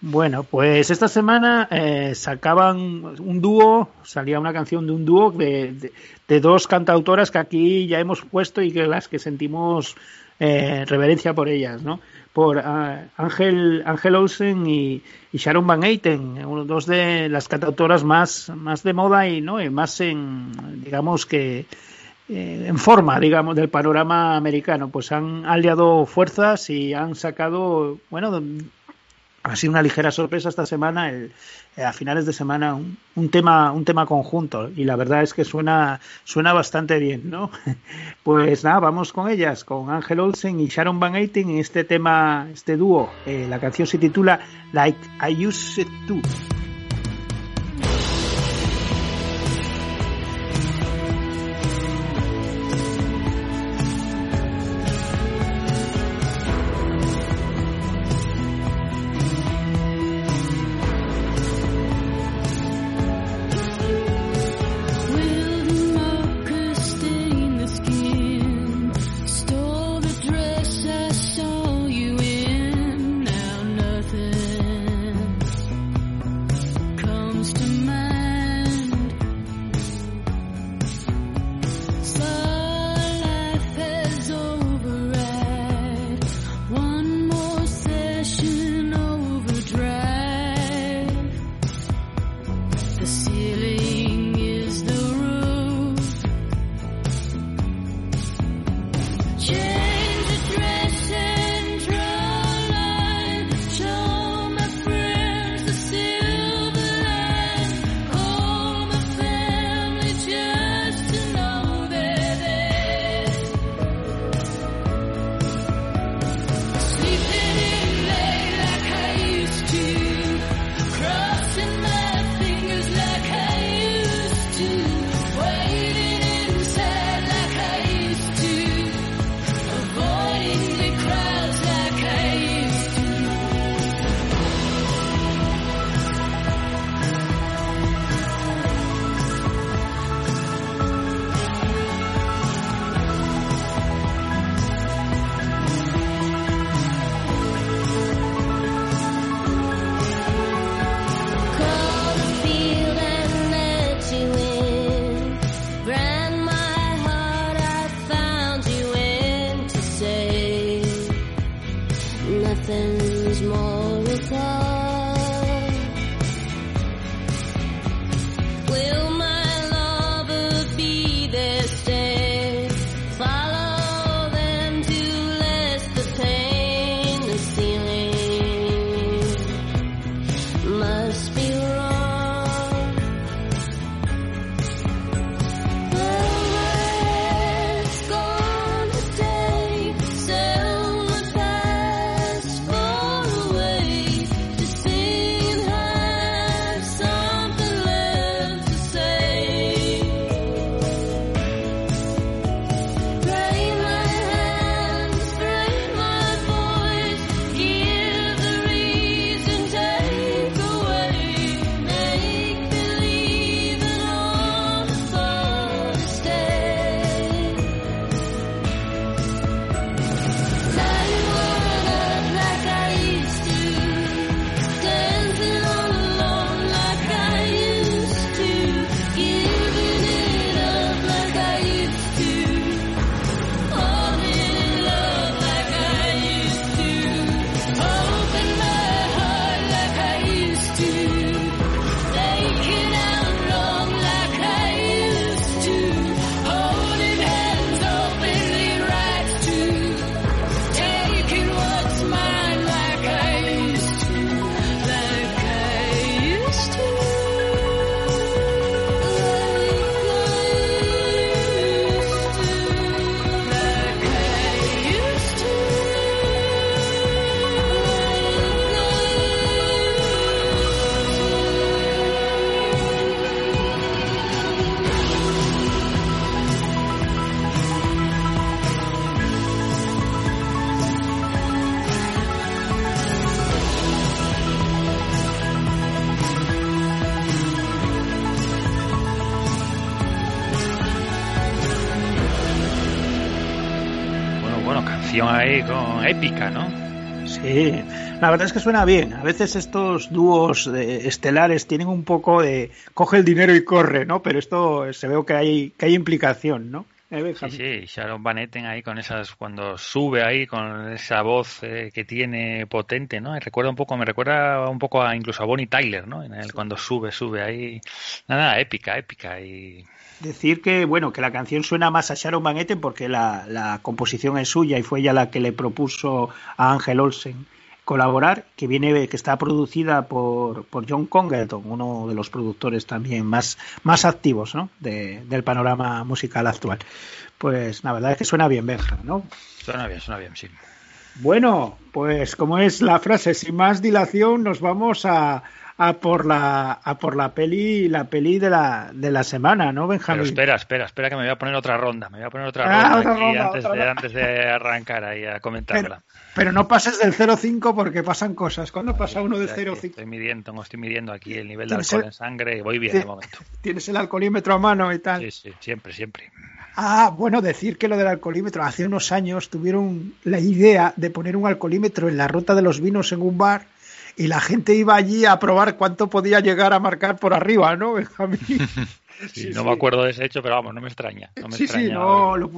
Bueno, pues esta semana eh, sacaban un dúo, salía una canción de un dúo de, de, de, dos cantautoras que aquí ya hemos puesto y que las que sentimos eh, reverencia por ellas, ¿no? Por uh, Ángel, Ángel Olsen y, Sharon Van Eyten, dos de las cantautoras más, más de moda y, ¿no? y más en, digamos que, eh, en forma, digamos, del panorama americano. Pues han aliado fuerzas y han sacado, bueno, ha sido una ligera sorpresa esta semana el, a finales de semana un, un, tema un tema conjunto y la verdad es que suena suena bastante bien no pues nada vamos con ellas con Ángel Olsen y Sharon Van Eyten en este tema este dúo. Eh, la canción se titula Like I Used To con épica, ¿no? Sí, la verdad es que suena bien. A veces estos dúos de estelares tienen un poco de coge el dinero y corre, ¿no? Pero esto se ve que hay que hay implicación, ¿no? Eh, sí, sí, Sharon Van Etten ahí con esas, cuando sube ahí con esa voz eh, que tiene potente, ¿no? Me recuerda un poco, me recuerda un poco a incluso a Bonnie Tyler, ¿no? En el, Cuando sube, sube ahí, nada, épica, épica y decir que bueno que la canción suena más a Sharon Van Etten porque la, la, composición es suya y fue ella la que le propuso a Ángel Olsen colaborar que viene que está producida por, por John Congleton uno de los productores también más más activos ¿no? de, del panorama musical actual pues la verdad es que suena bien Benja ¿no? suena bien suena bien sí bueno pues como es la frase sin más dilación nos vamos a a por la a por la peli la peli de la de la semana, ¿no, Benjamín? Pero espera, espera, espera que me voy a poner otra ronda, me voy a poner otra ah, ronda, aquí antes, de, antes de arrancar ahí a comentarla. Pero, no pases del 0,5 porque pasan cosas. ¿Cuándo pasa uno de 0,5? Estoy midiendo, estoy midiendo aquí el nivel de alcohol en sangre y voy bien de momento. Tienes el alcoholímetro a mano y tal. Sí, sí, siempre, siempre. Ah, bueno, decir que lo del alcoholímetro, hace unos años tuvieron la idea de poner un alcoholímetro en la ruta de los vinos en un bar y la gente iba allí a probar cuánto podía llegar a marcar por arriba, ¿no, Benjamín? Sí, no me acuerdo de ese hecho, pero vamos, no me extraña. No me sí, extraña sí, no, lo,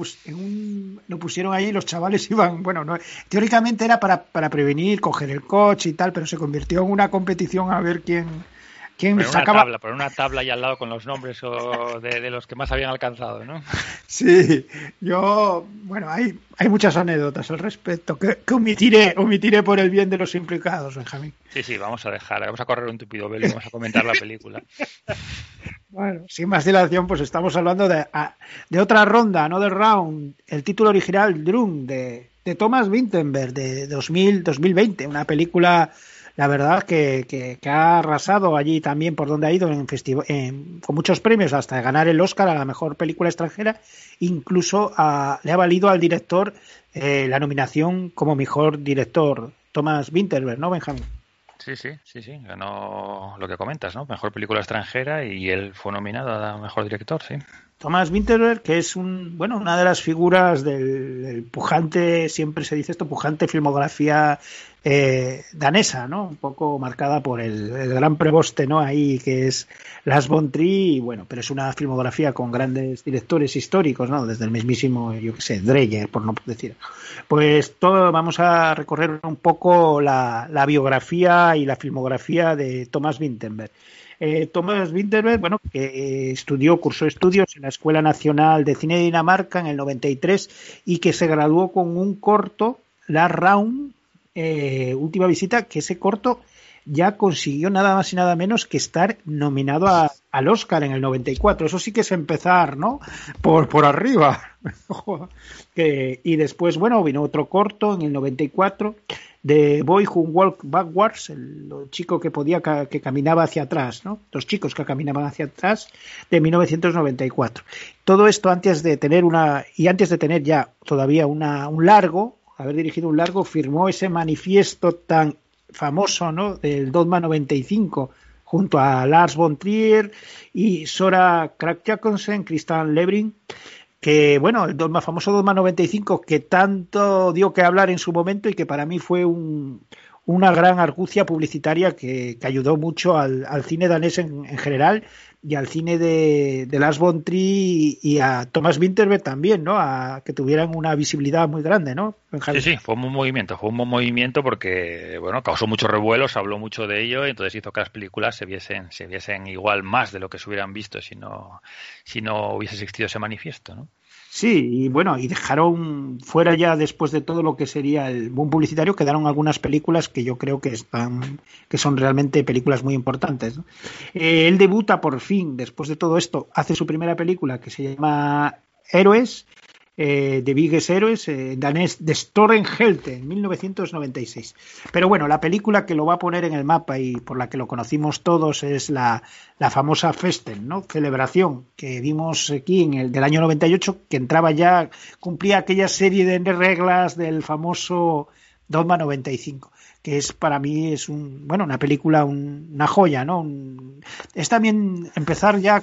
lo, pusieron ahí y los chavales iban, bueno, no, teóricamente era para, para prevenir, coger el coche y tal, pero se convirtió en una competición a ver quién, ¿Quién por sacaba? Una tabla, por una tabla y al lado con los nombres o de, los que más habían alcanzado, ¿no? Sí, yo, bueno, hay, hay muchas anécdotas al respecto que, que omitiré, omitiré por el bien de los implicados, Benjamín. Sí, sí, vamos a dejar, vamos a correr un tupido velo y vamos a comentar la película. Bueno, sin más dilación, pues estamos hablando de, de otra ronda, no de round. El título original, Drum, de, de Thomas Winterberg, de 2000, 2020, una película la verdad que, que, ha arrasado allí también por donde ha ido en en, con muchos premios hasta ganar el Oscar a la mejor película extranjera, incluso le ha valido al director eh, la nominación como mejor director, Thomas Winterberg, ¿no, Benjamín? Sí, sí, sí, sí, ganó lo que comentas, ¿no? Mejor película extranjera y él fue nominado a mejor director, sí. Thomas Winterberg, que es un, bueno, una de las figuras del, pujante, siempre se dice esto, pujante filmografía eh, danesa, ¿no? Un poco marcada por el, gran preboste, ¿no? Ahí que es Las von Trier, bueno, pero es una filmografía con grandes directores históricos, ¿no? Desde el mismísimo, yo qué sé, Dreyer, por no decir. Pues todo, vamos a recorrer un poco la, la biografía y la filmografía de Thomas Winterberg. Eh, Thomas Winterberg, bueno, que eh, estudió, cursó estudios en la Escuela Nacional de Cine de Dinamarca en el 93 y que se graduó con un corto, La Round, eh, última visita, que ese corto ya consiguió nada más y nada menos que estar nominado al Oscar en el 94. Eso sí que es empezar, ¿no? Por, por arriba. y después, bueno, vino otro corto en el 94 de Boy Who Walk Backwards, el, chico que podía que caminaba hacia atrás, ¿no? Los chicos que caminaban hacia atrás de 1994. Todo esto antes de tener una y antes de tener ya todavía una, un largo, haber dirigido un largo, firmó ese manifiesto tan famoso, ¿no? Del Dogma 95 junto a Lars von Trier y Sora Krak-Jacobsen, Christian Lebrin que bueno, el más famoso Dogma 95 que tanto dio que hablar en su momento y que para mí fue un, una gran argucia publicitaria que, ayudó mucho al, cine danés en, general y al cine de, de Lars von Trier y, a Thomas Winterberg también, ¿no? A que tuvieran una visibilidad muy grande, ¿no? Sí, sí, fue un buen movimiento, fue un buen movimiento porque, bueno, causó mucho revuelo, se habló mucho de ello y entonces hizo que las películas se viesen, se viesen igual más de lo que se hubieran visto si no, si no hubiese existido ese manifiesto, ¿no? Sí, y bueno, y dejaron fuera ya después de todo lo que sería el boom publicitario, quedaron algunas películas que yo creo que están, que son realmente películas muy importantes. Eh, él debuta por fin, después de todo esto, hace su primera película que se llama Héroes, eh, de Biggest Heroes, eh, danés de Storenhelte, en 1996. Pero bueno, la película que lo va a poner en el mapa y por la que lo conocimos todos es la, la famosa Festen, ¿no? Celebración que vimos aquí en el del año 98, que entraba ya, cumplía aquella serie de reglas del famoso Dogma 95 que es para mí es un bueno una película una joya no es también empezar ya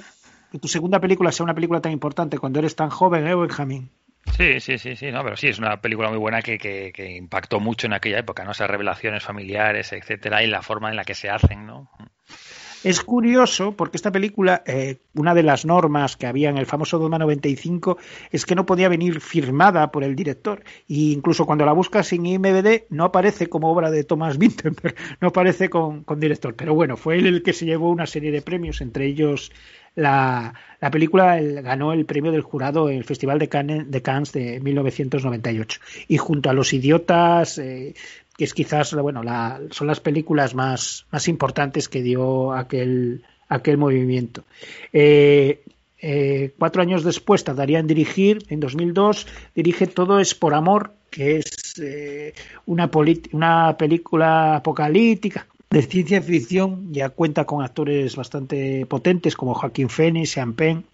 que tu segunda película sea una película tan importante cuando eres tan joven ¿eh, Benjamín Sí, sí, sí, sí, no, pero sí, es una película muy buena que, que, que impactó mucho en aquella época, ¿no? Esas revelaciones familiares, etcétera, y la forma en la que se hacen, ¿no? Es curioso porque esta película, eh, una de las normas que había en el famoso Doma 95 es que no podía venir firmada por el director. E incluso cuando la buscas en IMDb no aparece como obra de Thomas Vinterberg, no aparece con, director. Pero bueno, fue él el que se llevó una serie de premios, entre ellos la, la película el, ganó el premio del jurado en el Festival de Cannes de, Cannes de 1998. Y junto a Los Idiotas, eh, que es quizás, bueno, la, son las películas más, más importantes que dio aquel, aquel movimiento. Eh, eh, cuatro años después tardaría en dirigir, en 2002, dirige Todo es por amor, que es eh, una, una película apocalíptica de ciencia ficción, ya cuenta con actores bastante potentes como Joaquín Phoenix, Sean Penn,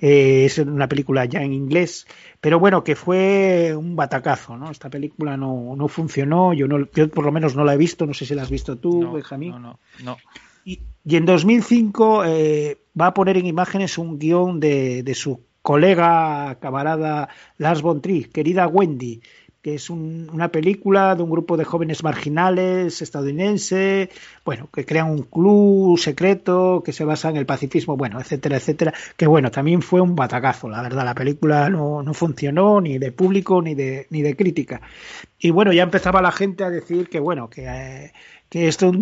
eh, es una película ya en inglés, pero bueno, que fue un batacazo, ¿no? Esta película no, no funcionó, yo, no, yo por lo menos no la he visto, no sé si la has visto tú, no, Benjamín. No, no, no. Y, y, en 2005 eh, va a poner en imágenes un guion de, de su colega, camarada Lars von Trier, querida Wendy, que es un, una película de un grupo de jóvenes marginales estadounidense, bueno, que crean un club secreto que se basa en el pacifismo, bueno, etcétera, etcétera, que bueno, también fue un batacazo, la verdad, la película no, no funcionó ni de público ni de, ni de crítica. Y bueno, ya empezaba la gente a decir que bueno, que... Eh, que esto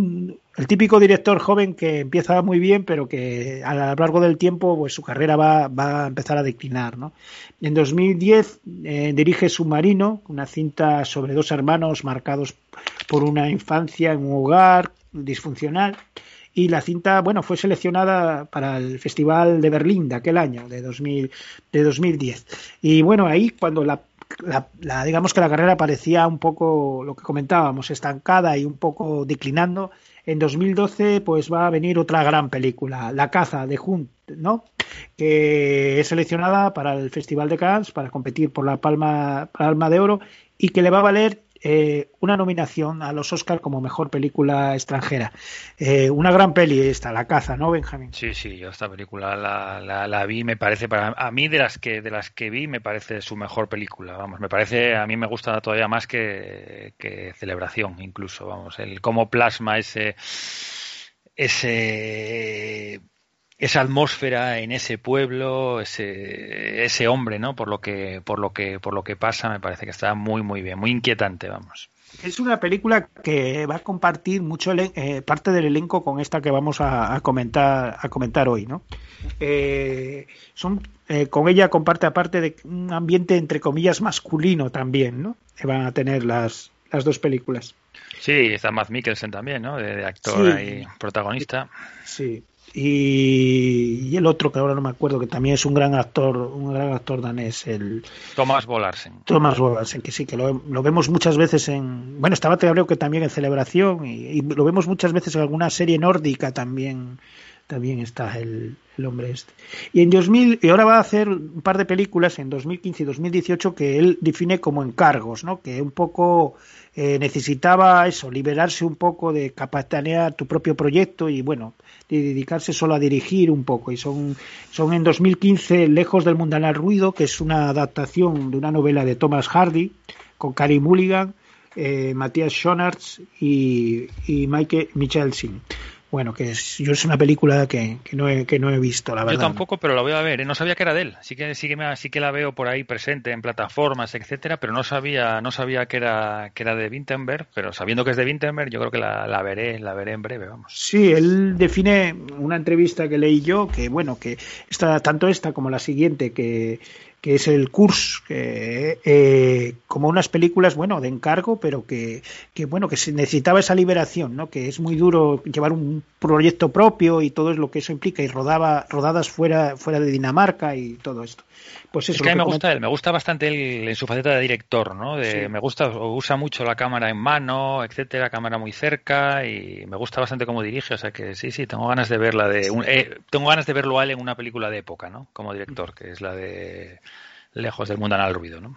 el típico director joven que empieza muy bien pero que a lo largo del tiempo pues su carrera va, va a empezar a declinar ¿no? en 2010 eh, dirige Submarino una cinta sobre dos hermanos marcados por una infancia en un hogar disfuncional y la cinta bueno fue seleccionada para el festival de Berlín de aquel año de 2000 de 2010 y bueno ahí cuando la la, la, digamos que la carrera parecía un poco lo que comentábamos, estancada y un poco declinando. En 2012 pues va a venir otra gran película, La caza de Hunt, ¿no? que es seleccionada para el Festival de Cannes para competir por la Palma, Palma de Oro y que le va a valer eh, una nominación a los Oscars como mejor película extranjera. Eh, una gran peli esta, La caza, ¿no, Benjamín? Sí, sí, yo esta película la, la, vi, me parece, para a mí de las que de las que vi, me parece su mejor película, vamos, me parece, a mí me gusta todavía más que, que Celebración, incluso, vamos, el cómo plasma ese ese esa atmósfera en ese pueblo, ese, ese hombre, ¿no? Por lo que, por lo que, por lo que pasa, me parece que está muy, muy bien, muy inquietante, vamos. Es una película que va a compartir mucho eh, parte del elenco con esta que vamos a, a comentar, a comentar hoy, ¿no? Eh, son, eh, con ella comparte aparte de un ambiente entre comillas masculino también, ¿no? Que van a tener las, las dos películas. Sí, está Matt Mikkelsen también, ¿no? De, de actor sí. y protagonista. Sí, y, y, el otro que ahora no me acuerdo que también es un gran actor un gran actor danés el Thomas Bolarsen Thomas Bolarsen que sí que lo, lo, vemos muchas veces en bueno estaba creo que también en celebración y, y, lo vemos muchas veces en alguna serie nórdica también también está el, el, hombre este. Y en 2000 y ahora va a hacer un par de películas en 2015 y 2018 que él define como encargos no que un poco eh, necesitaba eso liberarse un poco de capitanear tu propio proyecto y bueno de dedicarse solo a dirigir un poco. Y son, son en 2015 Lejos del mundanal ruido que es una adaptación de una novela de Thomas Hardy con Carey Mulligan eh, Matías Schonartz y, y Mike Michelsin bueno, que es, yo es una película que, que, no he, que no he visto, la verdad. Yo tampoco, pero la voy a ver. ¿eh? No sabía que era de él. Sí que sí que, me, sí que la veo por ahí presente en plataformas, etcétera, pero no sabía no sabía que era que era de Winterberg, pero sabiendo que es de Winterberg, yo creo que la, la veré la veré en breve, vamos. Sí, él define una entrevista que leí yo que bueno que esta tanto esta como la siguiente que que es el curso, que, eh, como unas películas, bueno, de encargo, pero que, que, bueno, que se necesitaba esa liberación, ¿no? Que es muy duro llevar un proyecto propio y todo es lo que eso implica, y rodaba, rodadas fuera, fuera de Dinamarca y todo esto. Pues eso, es que a mí me gusta él, me gusta bastante él en su faceta de director, ¿no? De, sí. Me gusta, usa mucho la cámara en mano, etcétera, cámara muy cerca y me gusta bastante cómo dirige, o sea que sí, sí, tengo ganas de verla de, un, eh, tengo ganas de verlo a él en una película de época, ¿no? Como director, que es la de Lejos del mundo al ruido, ¿no?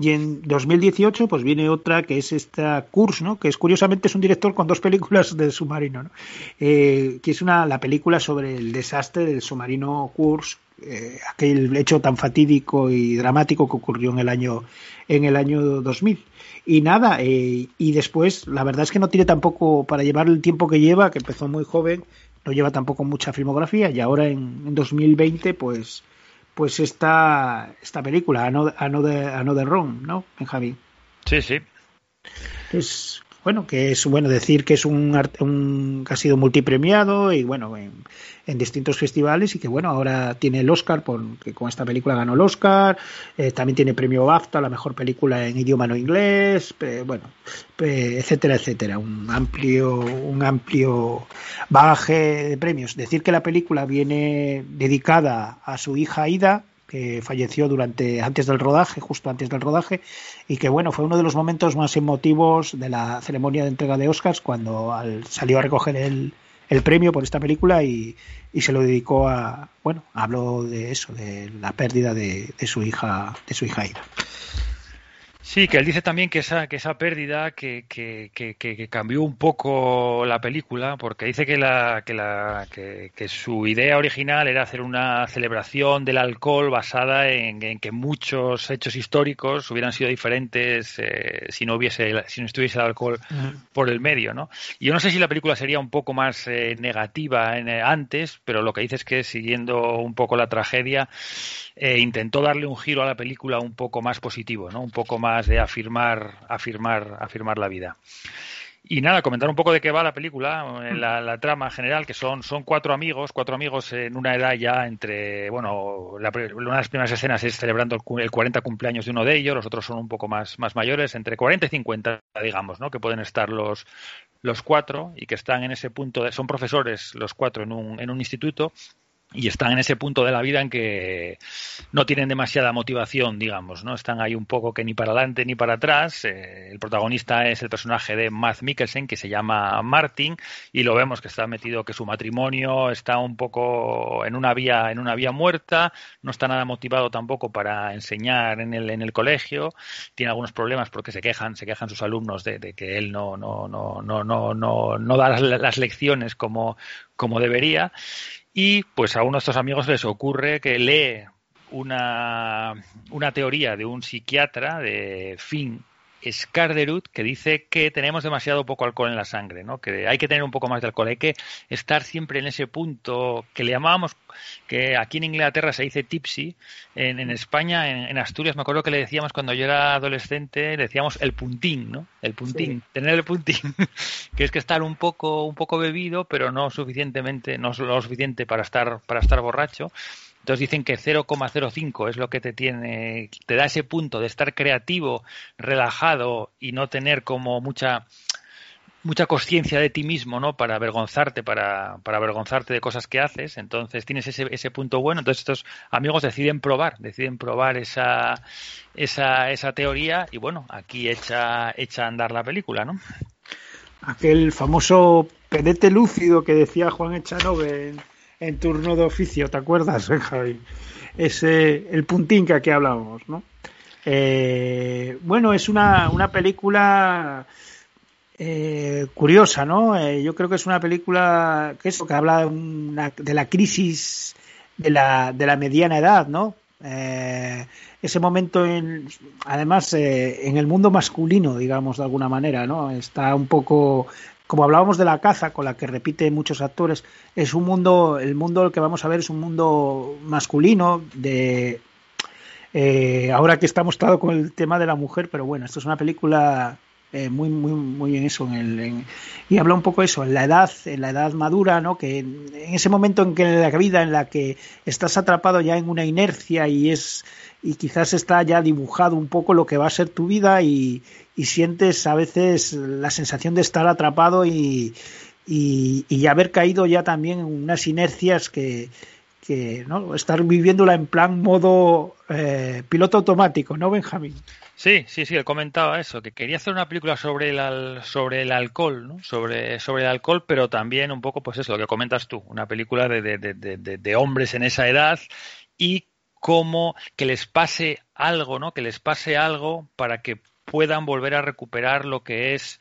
Y en 2018 pues viene otra que es esta Kurz, ¿no? que es curiosamente es un director con dos películas de submarino, ¿no? eh, que es una la película sobre el desastre del submarino Kurz, eh, aquel hecho tan fatídico y dramático que ocurrió en el año en el año 2000. Y nada, eh, y después la verdad es que no tiene tampoco para llevar el tiempo que lleva, que empezó muy joven, no lleva tampoco mucha filmografía y ahora en, en 2020 pues pues esta, esta película, Another, Another Wrong, ¿no, Benjamín? Sí, sí. Es, bueno, que es bueno decir que es un, un que ha sido multipremiado y bueno, en, en, distintos festivales y que bueno, ahora tiene el Oscar, porque con esta película ganó el Oscar, eh, también tiene premio BAFTA, la mejor película en idioma no inglés, bueno, etcétera, etcétera, un amplio, un amplio bagaje de premios. Decir que la película viene dedicada a su hija Ida, que falleció durante antes del rodaje, justo antes del rodaje, y que bueno, fue uno de los momentos más emotivos de la ceremonia de entrega de Oscars cuando al, salió a recoger el, el, premio por esta película y, y, se lo dedicó a, bueno, habló de eso, de la pérdida de, de su hija, de su hija Ida. Sí, que él dice también que esa, que esa pérdida que, que, que, que cambió un poco la película, porque dice que, la, que, la, que, su idea original era hacer una celebración del alcohol basada en, en que muchos hechos históricos hubieran sido diferentes eh, si no hubiese si no estuviese el alcohol uh -huh. por el medio, ¿no? Y yo no sé si la película sería un poco más eh, negativa en, eh, antes, pero lo que dice es que siguiendo un poco la tragedia eh, intentó darle un giro a la película un poco más positivo, ¿no? Un poco más de afirmar, afirmar, afirmar la vida. Y nada, comentar un poco de qué va la película, la, la, trama general, que son, son cuatro amigos, cuatro amigos en una edad ya entre, bueno, la, una de las primeras escenas es celebrando el, el 40 cumpleaños de uno de ellos, los otros son un poco más, más mayores, entre 40 y 50, digamos, ¿no? Que pueden estar los, los cuatro y que están en ese punto, de, son profesores los cuatro en un, en un instituto y están en ese punto de la vida en que no tienen demasiada motivación, digamos, ¿no? Están ahí un poco que ni para adelante ni para atrás. Eh, el protagonista es el personaje de Matt Mikkelsen, que se llama Martin, y lo vemos que está metido, que su matrimonio está un poco en una vía, en una vía muerta, no está nada motivado tampoco para enseñar en el, en el colegio, tiene algunos problemas porque se quejan, se quejan sus alumnos de, de que él no, no, no, no, no, no, no da las, las lecciones como, como debería y pues a uno de estos amigos les ocurre que lee una, una teoría de un psiquiatra de Finn Scarderud que dice que tenemos demasiado poco alcohol en la sangre, ¿no? que hay que tener un poco más de alcohol, hay que estar siempre en ese punto que le llamábamos, que aquí en Inglaterra se dice tipsy, en, en España, en, en, Asturias, me acuerdo que le decíamos cuando yo era adolescente, le decíamos el puntín, ¿no? El puntín, sí. tener el puntín, que es que estar un poco, un poco bebido, pero no suficientemente, no lo suficiente para estar, para estar borracho. Entonces dicen que 0,05 es lo que te tiene, te da ese punto de estar creativo, relajado y no tener como mucha mucha conciencia de ti mismo, ¿no? Para avergonzarte, para, para avergonzarte de cosas que haces. Entonces tienes ese, ese punto bueno. Entonces estos amigos deciden probar, deciden probar esa, esa, esa teoría y bueno, aquí echa, echa a andar la película, ¿no? Aquel famoso pedete lúcido que decía Juan Echanove en turno de oficio, ¿te acuerdas, eh, Javi? Ese, el puntín que aquí hablábamos, ¿no? Eh, bueno, es una, una película eh, curiosa, ¿no? Yo creo que es una película que eso, que habla de la crisis de la, de la mediana edad, ¿no? Ese momento en, además en el mundo masculino digamos de alguna manera no está un poco como hablábamos de la caza, con la que repite muchos actores, es un mundo, el mundo que vamos a ver es un mundo masculino, de eh, ahora que estamos todo con el tema de la mujer, pero bueno, esto es una película eh, muy, muy, muy en eso, en el, en, y habla un poco eso, en la edad, en la edad madura, ¿no? Que en, en ese momento en que en la vida en la que estás atrapado ya en una inercia y es y quizás está ya dibujado un poco lo que va a ser tu vida y, y sientes a veces la sensación de estar atrapado y, y, haber caído ya también en unas inercias que, que ¿no? estar viviéndola en plan modo eh, piloto automático, ¿no, Benjamín? Sí, sí, sí, él comentaba eso, que quería hacer una película sobre el, sobre el alcohol, ¿no? Sobre, sobre el alcohol, pero también un poco, pues eso, lo que comentas tú, una película de, de, de, de hombres en esa edad y cómo que les pase algo, ¿no? Que les pase algo para que puedan volver a recuperar lo que es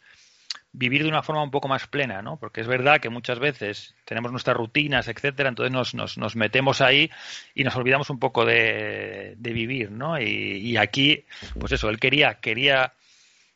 vivir de una forma un poco más plena, ¿no? Porque es verdad que muchas veces tenemos nuestras rutinas, etcétera, entonces nos, nos, nos metemos ahí y nos olvidamos un poco de, de vivir, ¿no? Y, y, aquí, pues eso, él quería, quería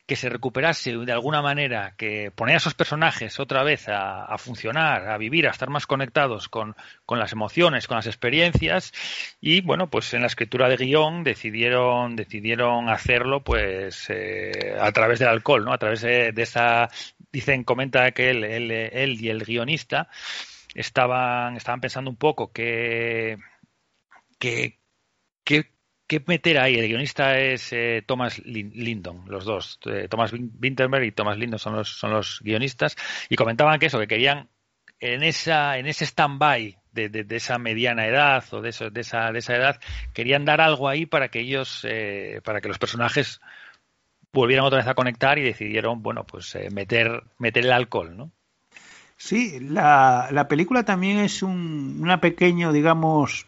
que se recuperase de alguna manera, que poner a esos personajes otra vez a, funcionar, a vivir, a estar más conectados con, con, las emociones, con las experiencias, y bueno, pues en la escritura de guion decidieron, decidieron hacerlo pues eh, a través del alcohol, ¿no? A través de, de esa, dicen, comenta que él, él, él y el guionista estaban, estaban pensando un poco que, que, que ¿Qué meter ahí? El guionista es eh, Thomas Lindon, los dos. Eh, Thomas Winterberg y Thomas Lindon son los, son los guionistas. Y comentaban que eso, que querían en, esa, en ese stand-by de, de, esa mediana edad o de, de, esa, de esa edad, querían dar algo ahí para que ellos, eh, para que los personajes volvieran otra vez a conectar y decidieron, bueno, pues eh, meter, meter el alcohol, ¿no? Sí, la, la película también es un una pequeño, digamos,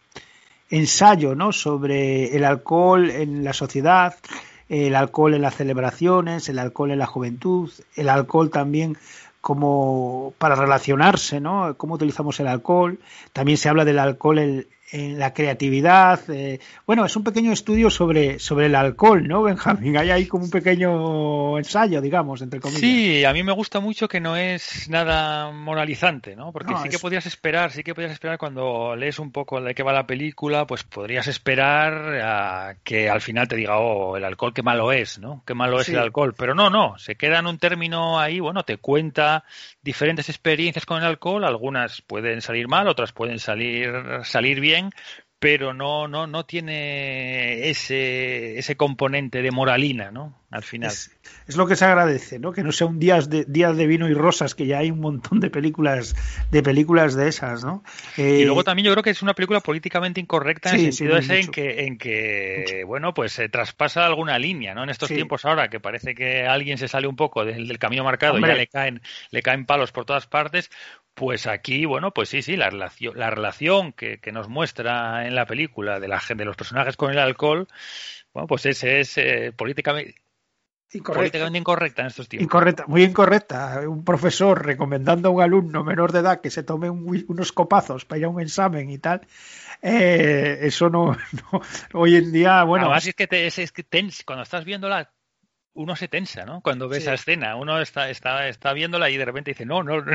ensayo ¿no? sobre el alcohol en la sociedad, el alcohol en las celebraciones, el alcohol en la juventud, el alcohol también como para relacionarse, ¿no? Cómo utilizamos el alcohol. También se habla del alcohol en, en la creatividad. Eh, bueno, es un pequeño estudio sobre, sobre el alcohol, ¿no, Benjamín? Hay ahí como un pequeño ensayo, digamos, entre comillas. Sí, a mí me gusta mucho que no es nada moralizante, ¿no? Porque no, sí es... que podrías esperar, sí que podrías esperar cuando lees un poco de qué va la película, pues podrías esperar a que al final te diga, oh, el alcohol qué malo es, ¿no? Qué malo es el alcohol. Pero no, no, se queda en un término ahí, bueno, te cuenta diferentes experiencias con el alcohol, algunas pueden salir mal, otras pueden salir, salir bien, pero no, no, no tiene ese, ese componente de moralina, ¿no? Al final. Es, es, lo que se agradece, ¿no? Que no sea un días de, días de vino y rosas, que ya hay un montón de películas, de películas de esas, ¿no? Eh, y luego también yo creo que es una película políticamente incorrecta en sí, el sentido sí, ese en que, en que mucho. bueno, pues se traspasa alguna línea, ¿no? En estos sí. tiempos ahora que parece que alguien se sale un poco del, del camino marcado Hombre. y ya le caen, le caen palos por todas partes, pues aquí, bueno, pues sí, sí, la relación, la relación que, que nos muestra en la película de, la, de los personajes con el alcohol, bueno, pues ese es eh, políticamente, Incorrecta. políticamente incorrecta en estos tiempos. Incorrecta, muy incorrecta. Un profesor recomendando a un alumno menor de edad que se tome un, unos copazos para ir a un examen y tal. Eh, eso no, no, hoy en día, bueno. Además es que, te, es, es que tens, cuando estás viéndola uno se tensa, ¿no? Cuando ve sí. esa escena, uno está, está, está viéndola y de repente dice, no, no, no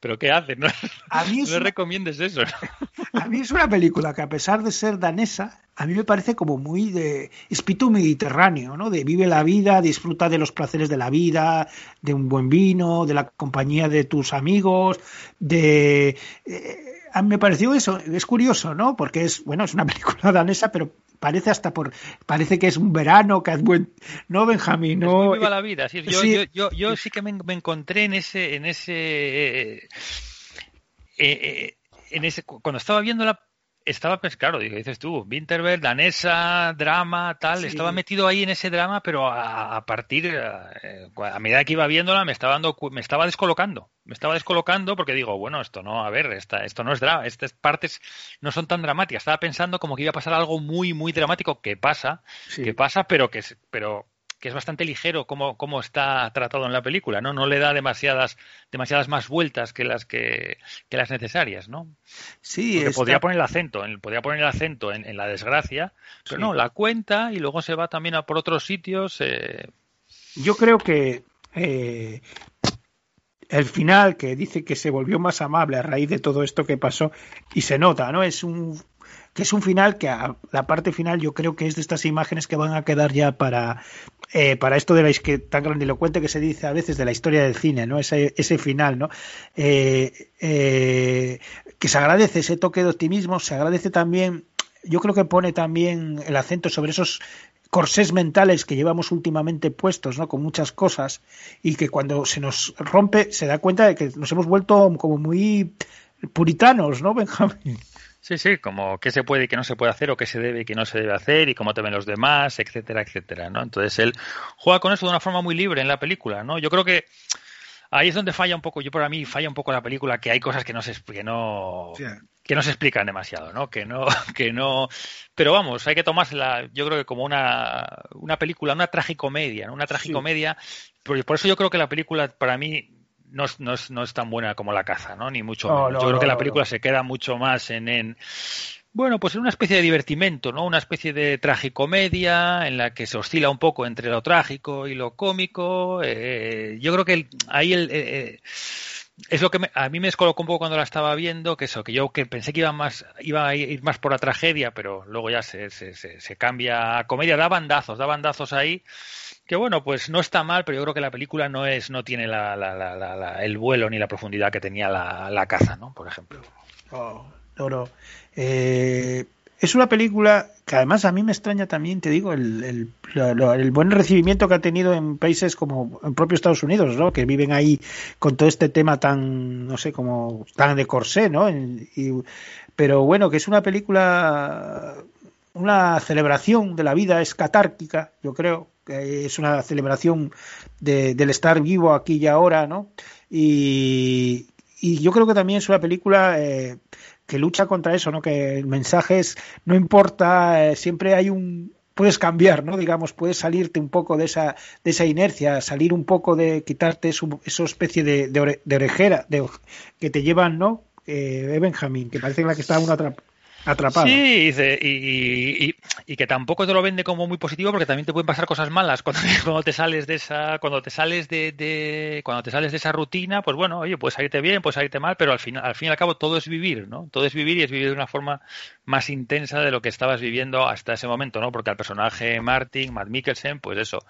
pero ¿qué hace? No, a mí no una... recomiendes eso. ¿no? A mí es una película que a pesar de ser danesa, a mí me parece como muy de espíritu mediterráneo, ¿no? De vive la vida, disfruta de los placeres de la vida, de un buen vino, de la compañía de tus amigos, de... Eh, me pareció eso, es curioso, ¿no? Porque es, bueno, es una película danesa, pero parece hasta por parece que es un verano que es buen no Benjamín no viva la vida sí, yo, sí. Yo, yo, yo, sí que me, me, encontré en ese en ese eh, eh, en ese cuando estaba viendo la estaba, pues claro, dices tú, Winterberg, danesa, drama, tal, sí. estaba metido ahí en ese drama, pero a, a partir, eh, a, a, medida que iba viéndola, me estaba dando, me estaba descolocando, me estaba descolocando porque digo, bueno, esto no, a ver, esta, esto no es drama, estas partes no son tan dramáticas, estaba pensando como que iba a pasar algo muy, muy dramático, que pasa, sí. que pasa, pero que, pero que es bastante ligero como, como está tratado en la película, ¿no? No le da demasiadas, demasiadas más vueltas que las que, que las necesarias, ¿no? Sí, está... podría poner el acento, en, podría poner el acento en, en la desgracia, pero sí. no, la cuenta y luego se va también a por otros sitios. Eh... Yo creo que eh, el final que dice que se volvió más amable a raíz de todo esto que pasó y se nota, ¿no? Es un que es un final que a la parte final yo creo que es de estas imágenes que van a quedar ya para eh, para esto de la que tan grandilocuente que se dice a veces de la historia del cine, ¿no? Ese, ese final, ¿no? Eh, eh, que se agradece ese toque de optimismo, se agradece también, yo creo que pone también el acento sobre esos corsés mentales que llevamos últimamente puestos, ¿no? Con muchas cosas y que cuando se nos rompe se da cuenta de que nos hemos vuelto como muy puritanos, ¿no, Benjamín? Sí, sí, como qué se puede y qué no se puede hacer, o qué se debe y qué no se debe hacer, y cómo te ven los demás, etcétera, etcétera, ¿no? Entonces él juega con eso de una forma muy libre en la película, ¿no? Yo creo que ahí es donde falla un poco, yo para mí falla un poco la película, que hay cosas que no se, que no, que no se explican demasiado, ¿no? Que no, que no, pero vamos, hay que tomársela, yo creo que como una, una película, una tragicomedia, ¿no? Una tragicomedia, por, por eso yo creo que la película para mí no, no, es, no es tan buena como la caza, ¿no? Ni mucho No, menos. no, Yo creo que la película se queda mucho más en, en bueno, pues en una especie de divertimento, ¿no? Una especie de tragicomedia en la que se oscila un poco entre lo trágico y lo cómico. Eh, yo creo que el- ahí el, eh, eh, es lo que me- a mí me descolocó un poco cuando la estaba viendo, que eso, que yo que pensé que iba más, iba a ir más por la tragedia, pero luego ya se, se, se, se cambia a comedia, da bandazos, da bandazos ahí, que bueno, pues no está mal, pero yo creo que la película no es, no tiene la, la, la, el vuelo ni la profundidad que tenía la, caza, ¿no? Por ejemplo. Oh, no, no. Eh, es una película que además a mí me extraña también, te digo, el, el, el buen recibimiento que ha tenido en países como en propio Estados Unidos, ¿no? Que viven ahí con todo este tema tan, no sé, como tan de corsé, ¿no? Pero bueno, que es una película, una celebración de la vida, es catárquica, yo creo, es una celebración de- del estar vivo aquí y ahora, ¿no? Y, y yo creo que también es una película eh, que lucha contra eso, ¿no? Que el mensaje es, no importa, eh, siempre hay un puedes cambiar, ¿no? Digamos, puedes salirte un poco de esa de esa inercia, salir un poco de quitarte esa especie de, de, de orejera que te llevan, ¿no? Eh, Benjamín, que parece la que está uno atrap- atrapado. Sí, y, y- y que tampoco te lo vende como muy positivo porque también te pueden pasar cosas malas cuando, cuando te sales de esa cuando te sales de, de- cuando te sales de esa rutina pues bueno oye puedes salirte bien puedes salirte mal pero al final al fin y al cabo todo es vivir no todo es vivir y es vivir de una forma más intensa de lo que estabas viviendo hasta ese momento no porque al personaje Martin Matt Mikkelsen pues eso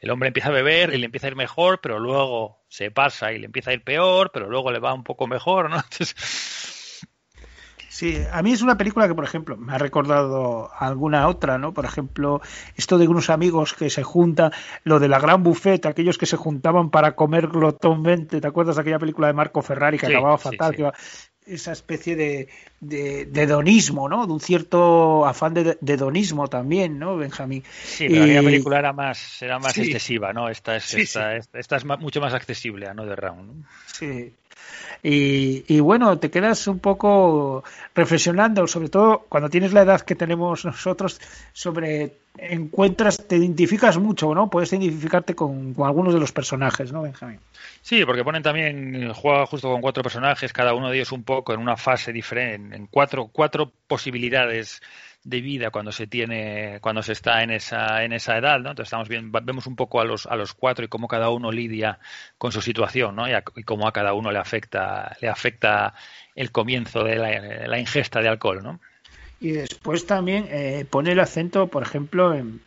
el hombre empieza a beber y le empieza a ir mejor pero luego se pasa y le empieza a ir peor pero luego le va un poco mejor no Entonces, Sí, a mí es una película que, por ejemplo, me ha recordado alguna otra, ¿no? Por ejemplo, esto de unos amigos que se juntan, lo de la gran buffet, aquellos que se juntaban para comer glotónmente, ¿te acuerdas de aquella película de Marco Ferrari que Sí, acababa fatal? sí. Que iba- esa especie de, de, de hedonismo, ¿no? De un cierto afán de, de hedonismo también, ¿no, Benjamín? Sí, pero aquella película era más, era más Sí. excesiva, ¿no? Esta es, Sí, esta, esta- esta es mucho más accesible a No de Round, ¿no? Sí. Y, y bueno, te quedas un poco reflexionando, sobre todo cuando tienes la edad que tenemos nosotros, sobre encuentras, te identificas mucho, ¿no? Puedes identificarte con, con algunos de los personajes, ¿no, Benjamín? Sí, porque ponen también, juega justo con cuatro personajes, cada uno de ellos un poco en una fase diferente, en cuatro, cuatro posibilidades de vida cuando se tiene, cuando se está en esa, en esa edad, ¿no? Entonces estamos bien, vemos un poco a los, a los cuatro y cómo cada uno lidia con su situación, ¿no? Y, a- y cómo a cada uno le afecta, le afecta el comienzo de la, ingesta de alcohol, ¿no? Y después también eh, pone el acento, por ejemplo, en,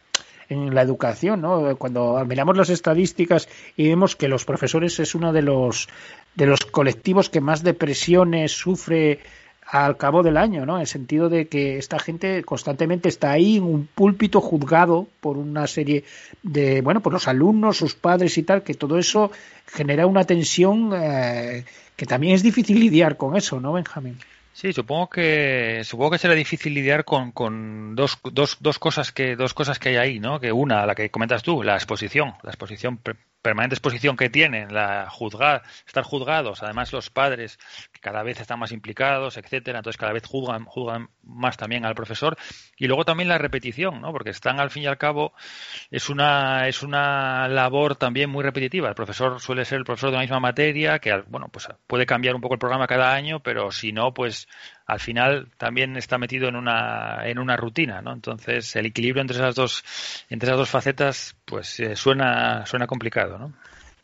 en la educación, ¿no? Cuando miramos las estadísticas y vemos que los profesores es uno de los de los colectivos que más depresiones sufre al cabo del año, ¿no? En el sentido de que esta gente constantemente está ahí en un púlpito juzgado por una serie de, bueno, por los alumnos, sus padres y tal, que todo eso genera una tensión eh, que también es difícil lidiar con eso, ¿no, Benjamín? Sí, supongo que supongo que será difícil lidiar con, con dos, dos, dos cosas que dos cosas que hay ahí, ¿no? Que una, la que comentas tú, la exposición, la exposición per- permanente exposición que tienen, la juzgar, estar juzgados, además los padres cada vez están más implicados, etcétera, entonces cada vez juzgan juzgan más también al profesor y luego también la repetición, ¿no? Porque están al fin y al cabo es una es una labor también muy repetitiva. El profesor suele ser el profesor de la misma materia que bueno, pues puede cambiar un poco el programa cada año, pero si no pues al final también está metido en una en una rutina, ¿no? Entonces el equilibrio entre esas dos entre esas dos facetas pues eh, suena suena complicado, ¿no?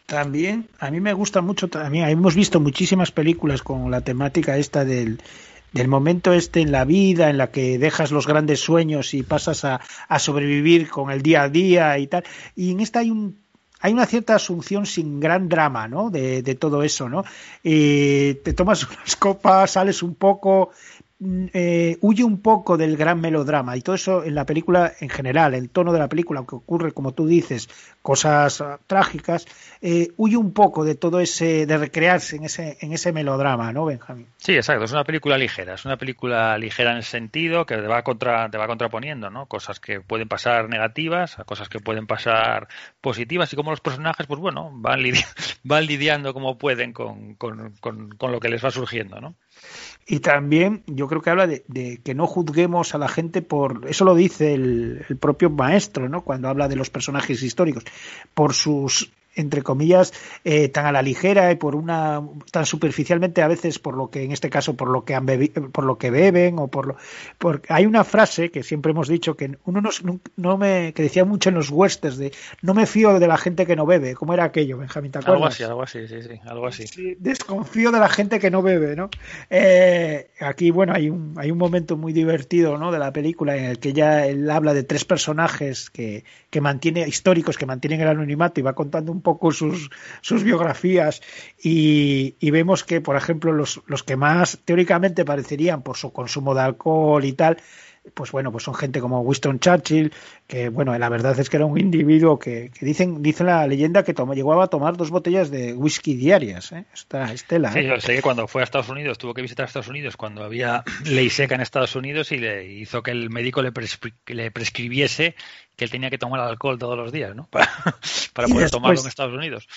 También, a mí me gusta mucho, también hemos visto muchísimas películas con la temática esta del, del momento este en la vida, en la que dejas los grandes sueños y pasas a, a sobrevivir con el día a día y tal. Y en esta hay un hay una cierta asunción sin gran drama, ¿no? De, de todo eso, ¿no? Y te tomas unas copas, sales un poco, eh, huye un poco del gran melodrama y todo eso en la película en general, el tono de la película, aunque ocurre, como tú dices, cosas ah, trágicas, eh, huye un poco de todo ese, de recrearse en ese, en ese melodrama, ¿no, Benjamín? Sí, exacto, es una película ligera, es una película ligera en el sentido que te va, contra, te va contraponiendo, ¿no? Cosas que pueden pasar negativas a cosas que pueden pasar positivas y como los personajes, pues bueno, van, van lidiando como pueden con, con, con lo que les va surgiendo, ¿no? Y también yo creo que habla de, de, que no juzguemos a la gente por, eso lo dice el, el, propio maestro, ¿no? Cuando habla de los personajes históricos, por sus entre comillas, eh, tan a la ligera y por una tan superficialmente a veces por lo que en este caso por lo que han por lo que beben o por lo por, hay una frase que siempre hemos dicho que uno no, no, me que decía mucho en los westerns de no me fío de la gente que no bebe cómo era aquello Benjamín ¿te acuerdas? algo así algo así sí sí algo así. Sí, desconfío de la gente que no bebe no eh, aquí bueno hay un hay un momento muy divertido no de la película en el que ya él habla de tres personajes que que mantiene históricos que mantienen el anonimato y va contando un poco sus, sus biografías y, y, vemos que, por ejemplo, los, los que más teóricamente parecerían por su consumo de alcohol y tal, pues bueno, pues son gente como Winston Churchill, que bueno, la verdad es que era un individuo que, que dicen, dicen la leyenda que tomó, llegó a tomar dos botellas de whisky diarias, ¿eh? Esta Estela. Sí, ¿eh? yo sé que cuando fue a Estados Unidos, tuvo que visitar Estados Unidos cuando había ley seca en Estados Unidos y le hizo que el médico le, prescri le prescribiese que él tenía que tomar alcohol todos los días, ¿no? Para, para poder después, tomarlo en Estados Unidos.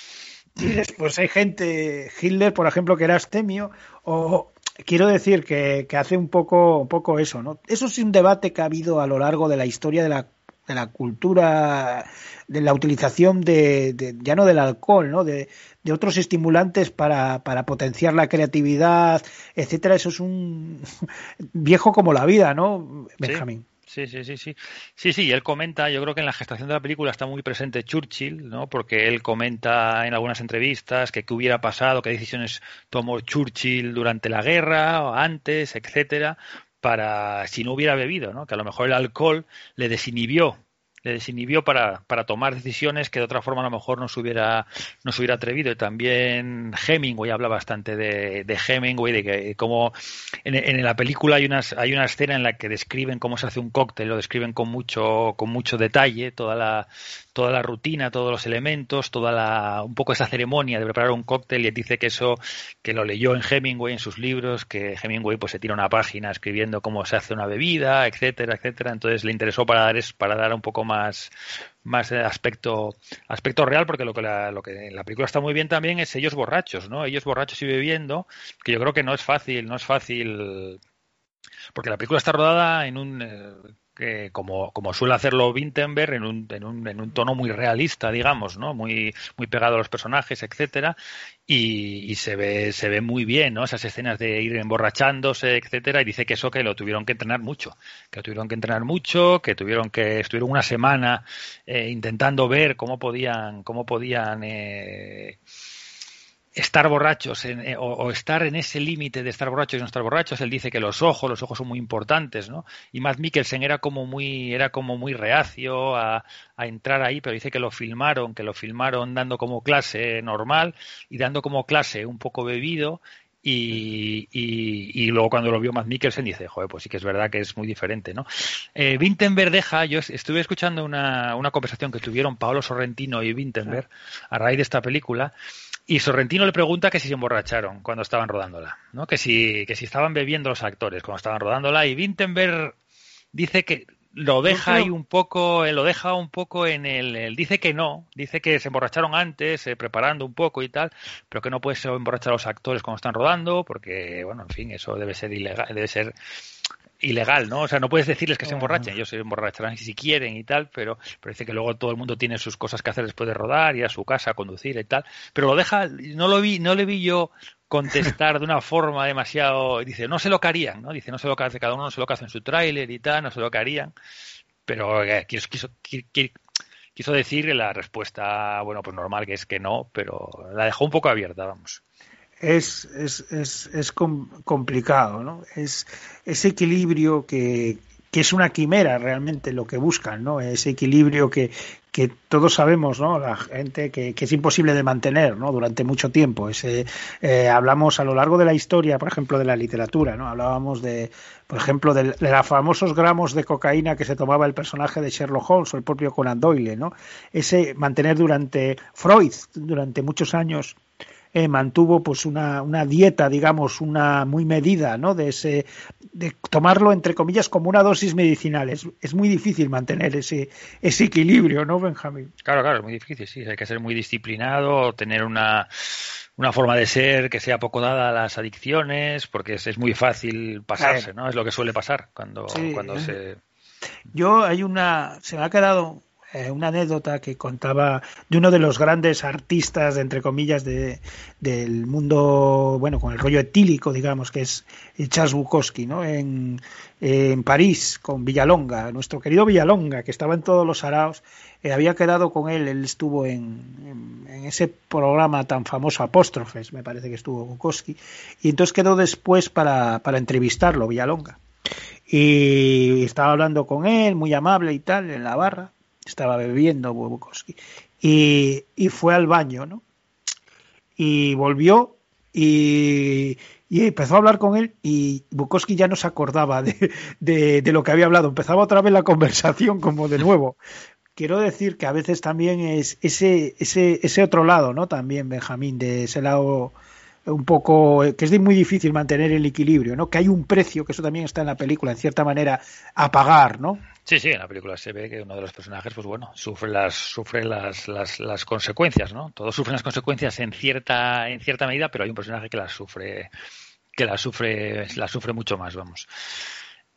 Y después hay gente, Hitler, por ejemplo, que era astemio, o quiero decir que, que, hace un poco, un poco eso, ¿no? Eso es un debate que ha habido a lo largo de la historia de la, de la cultura, de la utilización de, de ya no del alcohol, ¿no? De, de otros estimulantes para, para, potenciar la creatividad, etcétera. Eso es un viejo como la vida, ¿no, Benjamín? Sí. Sí, sí, sí, sí. Sí, él comenta, yo creo que en la gestación de la película está muy presente Churchill, ¿no? Porque él comenta en algunas entrevistas que qué hubiera pasado, qué decisiones tomó Churchill durante la guerra o antes, etcétera, para si no hubiera bebido, ¿no? Que a lo mejor el alcohol le desinhibió le desinhibió para, para tomar decisiones que de otra forma a lo mejor no se hubiera, no se hubiera atrevido. Y también Hemingway habla bastante de, Hemingway, de que como en, en, la película hay, unas, hay una escena en la que describen cómo se hace un cóctel, lo describen con mucho, con mucho detalle, toda la, toda la rutina, todos los elementos, toda la, un poco esa ceremonia de preparar un cóctel y dice que eso, que lo leyó en Hemingway en sus libros, que Hemingway pues se tira una página escribiendo cómo se hace una bebida, etcétera, etcétera. Entonces le interesó para dar, para dar un poco más, más aspecto, aspecto real, porque lo que, la, lo que en la película está muy bien también es ellos borrachos, ¿no? Ellos borrachos y bebiendo, que yo creo que no es fácil, no es fácil porque la película está rodada en un eh, como, como suele hacerlo Wittenberg en un, en un, en un tono muy realista digamos no muy muy pegado a los personajes etcétera y, y, se ve se ve muy bien no esas escenas de ir emborrachándose etcétera y dice que eso que lo tuvieron que entrenar mucho que lo tuvieron que entrenar mucho que tuvieron que estuvieron una semana eh, intentando ver cómo podían cómo podían eh, estar borrachos en, eh, o, o, estar en ese límite de estar borrachos y no estar borrachos. Él dice que los ojos, los ojos son muy importantes, ¿no? Y Matt Mikkelsen era como muy, era como muy reacio a, a, entrar ahí, pero dice que lo filmaron, que lo filmaron dando como clase normal y dando como clase un poco bebido. Y, y, y, luego cuando lo vio Matt Mikkelsen dice, joder, pues sí que es verdad que es muy diferente, ¿no? Eh, Vintenberg deja, yo estuve escuchando una, una conversación que tuvieron Paolo Sorrentino y Vintenberg a raíz de esta película y Sorrentino le pregunta que si se emborracharon cuando estaban rodándola, ¿no? Que si, que si estaban bebiendo los actores cuando estaban rodándola. Y Wittenberg dice que lo deja ahí un poco, lo deja un poco en el, el, dice que no, dice que se emborracharon antes, eh, preparando un poco y tal, pero que no puede ser emborrachar a los actores cuando están rodando, porque, bueno, en fin, eso debe ser ilegal, debe ser ilegal, ¿no? O sea, no puedes decirles que se emborrachen, ellos se emborracharán si quieren y tal, pero, dice que luego todo el mundo tiene sus cosas que hacer después de rodar, ir a su casa, conducir y tal, pero lo deja, no lo vi, no le vi yo contestar de una forma demasiado, dice, no sé lo que harían, ¿no? Dice, no sé lo que hace cada uno, no sé lo que hace en su tráiler y tal, no sé lo que harían, pero eh, quiso, quiso, quiso, quiso decir la respuesta, bueno, pues normal que es que no, pero la dejó un poco abierta, vamos es, es, es, es complicado, ¿no? Es ese equilibrio que, que es una quimera realmente lo que buscan, ¿no? Ese equilibrio que, que todos sabemos, ¿no? La gente que, que, es imposible de mantener, ¿no? Durante mucho tiempo. Ese, eh, hablamos a lo largo de la historia, por ejemplo, de la literatura, ¿no? Hablábamos de, por ejemplo, de, de los famosos gramos de cocaína que se tomaba el personaje de Sherlock Holmes o el propio Conan Doyle, ¿no? Ese mantener durante Freud, durante muchos años, eh, mantuvo pues una, una, dieta, digamos, una muy medida, ¿no? De ese, de tomarlo entre comillas como una dosis medicinal. Es, es muy difícil mantener ese, ese equilibrio, ¿no, Benjamín? Claro, claro, es muy difícil, sí. Hay que ser muy disciplinado, tener una, una forma de ser que sea poco dada a las adicciones, porque es, es muy fácil pasarse, ¿no? Es lo que suele pasar cuando, sí, cuando ¿eh? se. Yo hay una, se me ha quedado eh, una anécdota que contaba de uno de los grandes artistas, entre comillas, de, del mundo, bueno, con el rollo etílico, digamos, que es Charles Bukowski, ¿no? En, en París, con Villalonga, nuestro querido Villalonga, que estaba en todos los araos, eh, había quedado con él, él estuvo en, en, en, ese programa tan famoso Apóstrofes, me parece que estuvo Bukowski, y entonces quedó después para, para entrevistarlo, Villalonga. Y estaba hablando con él, muy amable y tal, en la barra, estaba bebiendo Bukowski y, y, fue al baño, ¿no? Y volvió y, y, empezó a hablar con él y Bukowski ya no se acordaba de, de, de, lo que había hablado, empezaba otra vez la conversación como de nuevo. Quiero decir que a veces también es ese, ese, ese otro lado, ¿no? También, Benjamín, de ese lado un poco que es muy difícil mantener el equilibrio, ¿no? Que hay un precio, que eso también está en la película, en cierta manera, a pagar, ¿no? Sí, sí, en la película se ve que uno de los personajes, pues bueno, sufre las, sufre las, las, las consecuencias, ¿no? Todos sufren las consecuencias en cierta, en cierta medida, pero hay un personaje que las sufre, que las sufre, las sufre mucho más, vamos.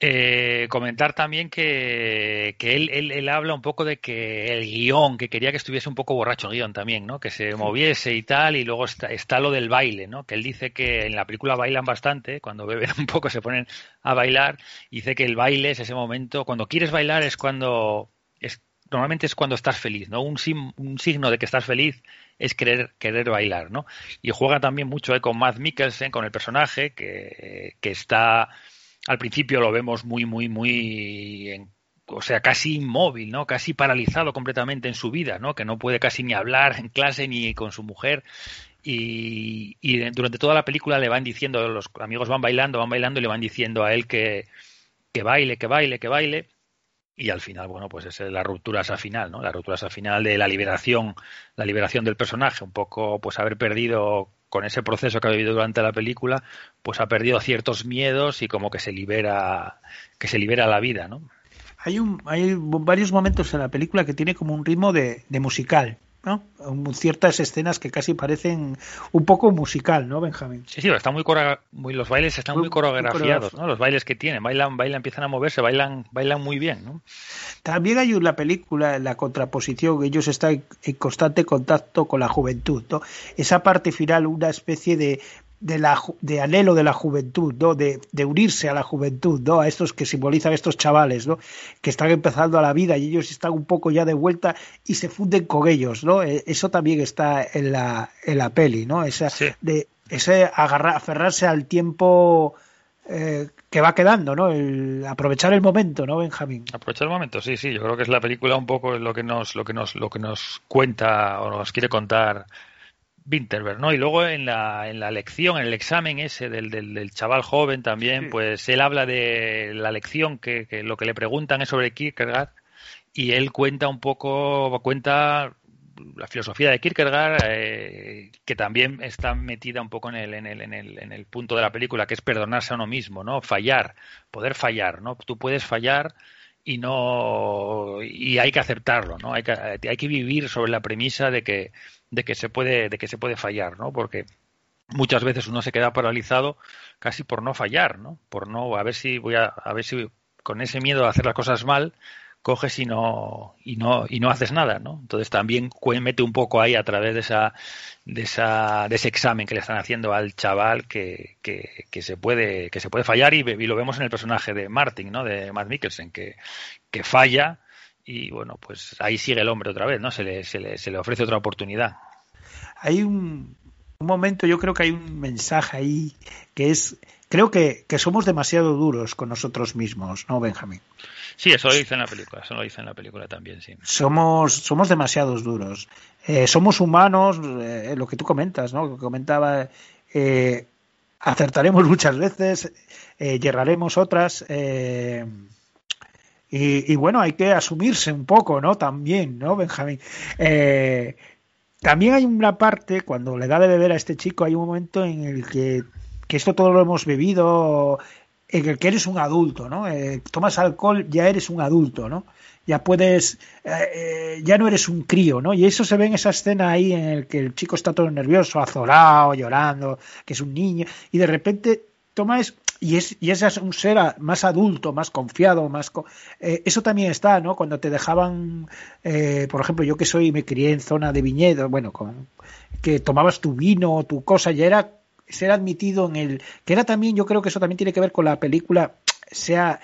Eh, comentar también que, que él, él, él, habla un poco de que el guion, que quería que estuviese un poco borracho el guion también, ¿no? Que se moviese y tal, y luego está, está lo del baile, ¿no? Que él dice que en la película bailan bastante, cuando beben un poco se ponen a bailar, y dice que el baile es ese momento, cuando quieres bailar es cuando, es, normalmente es cuando estás feliz, ¿no? Un, sim, un signo de que estás feliz es querer, querer bailar, ¿no? Y juega también mucho eh, con Matt Mikkelsen, con el personaje, que, que está al principio lo vemos muy, muy, muy, en, o sea, casi inmóvil, ¿no? Casi paralizado completamente en su vida, ¿no? Que no puede casi ni hablar en clase ni con su mujer. Y, y, durante toda la película le van diciendo, los amigos van bailando, van bailando y le van diciendo a él que, que baile, que baile, que baile. Y al final, bueno, pues es la ruptura esa final, ¿no? La ruptura esa final de la liberación, la liberación del personaje, un poco, pues haber perdido con ese proceso que ha vivido durante la película, pues ha perdido ciertos miedos y como que se libera, que se libera la vida, ¿no? Hay, un, hay varios momentos en la película que tiene como un ritmo de, de musical, ¿no? Ciertas escenas que casi parecen un poco musical, ¿no, Benjamín? Sí, sí, está muy, muy los bailes están muy, muy coreografiados, muy ¿no? Los bailes que tienen, bailan, bailan, empiezan a moverse, bailan, bailan muy bien, ¿no? También hay una película, la contraposición, ellos están en constante contacto con la juventud, ¿no? Esa parte final, una especie de de, la, de anhelo de la juventud, ¿no? De, de, unirse a la juventud, ¿no? A estos que simbolizan estos chavales, ¿no? Que están empezando a la vida y ellos están un poco ya de vuelta y se funden con ellos, ¿no? Eso también está en la, en la peli, ¿no? Esa, sí. de, ese agarrar, aferrarse al tiempo eh, que va quedando, ¿no? El, aprovechar el momento, ¿no, Benjamín? Aprovechar el momento, sí, sí. Yo creo que es la película un poco lo que nos, lo que nos, lo que nos cuenta o nos quiere contar Winterberg, ¿no? Y luego en la, en la lección, en el examen ese del, del, del chaval joven también, sí. pues él habla de la lección que, que, lo que le preguntan es sobre Kierkegaard y él cuenta un poco, cuenta la filosofía de Kierkegaard, eh, que también está metida un poco en el, en, el, en, el, en el punto de la película, que es perdonarse a uno mismo, ¿no? Fallar, poder fallar, ¿no? Tú puedes fallar y no y hay que aceptarlo, ¿no? Hay que, hay que vivir sobre la premisa de que de que se puede de que se puede fallar no porque muchas veces uno se queda paralizado casi por no fallar no por no a ver si voy a a ver si con ese miedo a hacer las cosas mal coges y no y no y no haces nada no entonces también mete un poco ahí a través de esa de esa de ese examen que le están haciendo al chaval que, que, se puede que se puede fallar y, y, lo vemos en el personaje de Martin no de Matt Mikkelsen que que falla y bueno, pues ahí sigue el hombre otra vez, ¿no? Se le, se le, se le ofrece otra oportunidad. Hay un, un, momento, yo creo que hay un mensaje ahí que es, creo que, que somos demasiado duros con nosotros mismos, ¿no, Benjamín? Sí, eso lo dice en la película, eso lo dice en la película también, sí. Somos, somos demasiados duros. Eh, somos humanos, eh, lo que tú comentas, ¿no? Lo que comentaba, eh, acertaremos muchas veces, eh, yerraremos otras, eh, y, y, bueno, hay que asumirse un poco, ¿no? También, ¿no, Benjamín? Eh, también hay una parte, cuando le da de beber a este chico, hay un momento en el que, que esto todo lo hemos bebido, en el que eres un adulto, ¿no? Eh, tomas alcohol, ya eres un adulto, ¿no? Ya puedes, eh, ya no eres un crío, ¿no? Y eso se ve en esa escena ahí en el que el chico está todo nervioso, azorado, llorando, que es un niño, y de repente tomas y es y ese es un ser más adulto, más confiado, más eh, eso también está, ¿no? Cuando te dejaban, eh, por ejemplo, yo que soy me crié en zona de viñedo, bueno, con que tomabas tu vino, tu cosa, ya era ser admitido en el que era también, yo creo que eso también tiene que ver con la película sea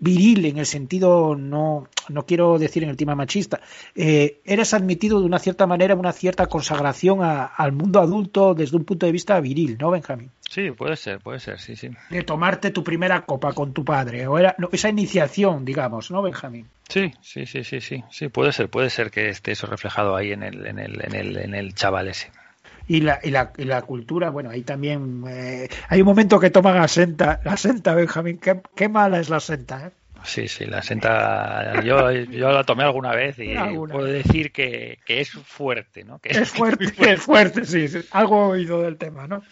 viril en el sentido no no quiero decir en el tema machista eh, eres admitido de una cierta manera una cierta consagración a, al mundo adulto desde un punto de vista viril no Benjamín sí puede ser puede ser sí sí. De tomarte tu primera copa con tu padre o era no, esa iniciación digamos no Benjamín sí sí sí sí sí sí puede ser puede ser que esté eso reflejado ahí en el en el en el, en el chaval ese y la, y la, y la cultura, bueno, ahí también eh, hay un momento que toman la senta, la senta, Benjamín, qué, qué mala es la senta, ¿eh? Sí, sí, la senta, yo, yo la tomé alguna vez y ¿Alguna? puedo decir que, que, es fuerte, ¿no? Que es, fuerte, es fuerte, es fuerte, sí, sí, algo he oído del tema, ¿no?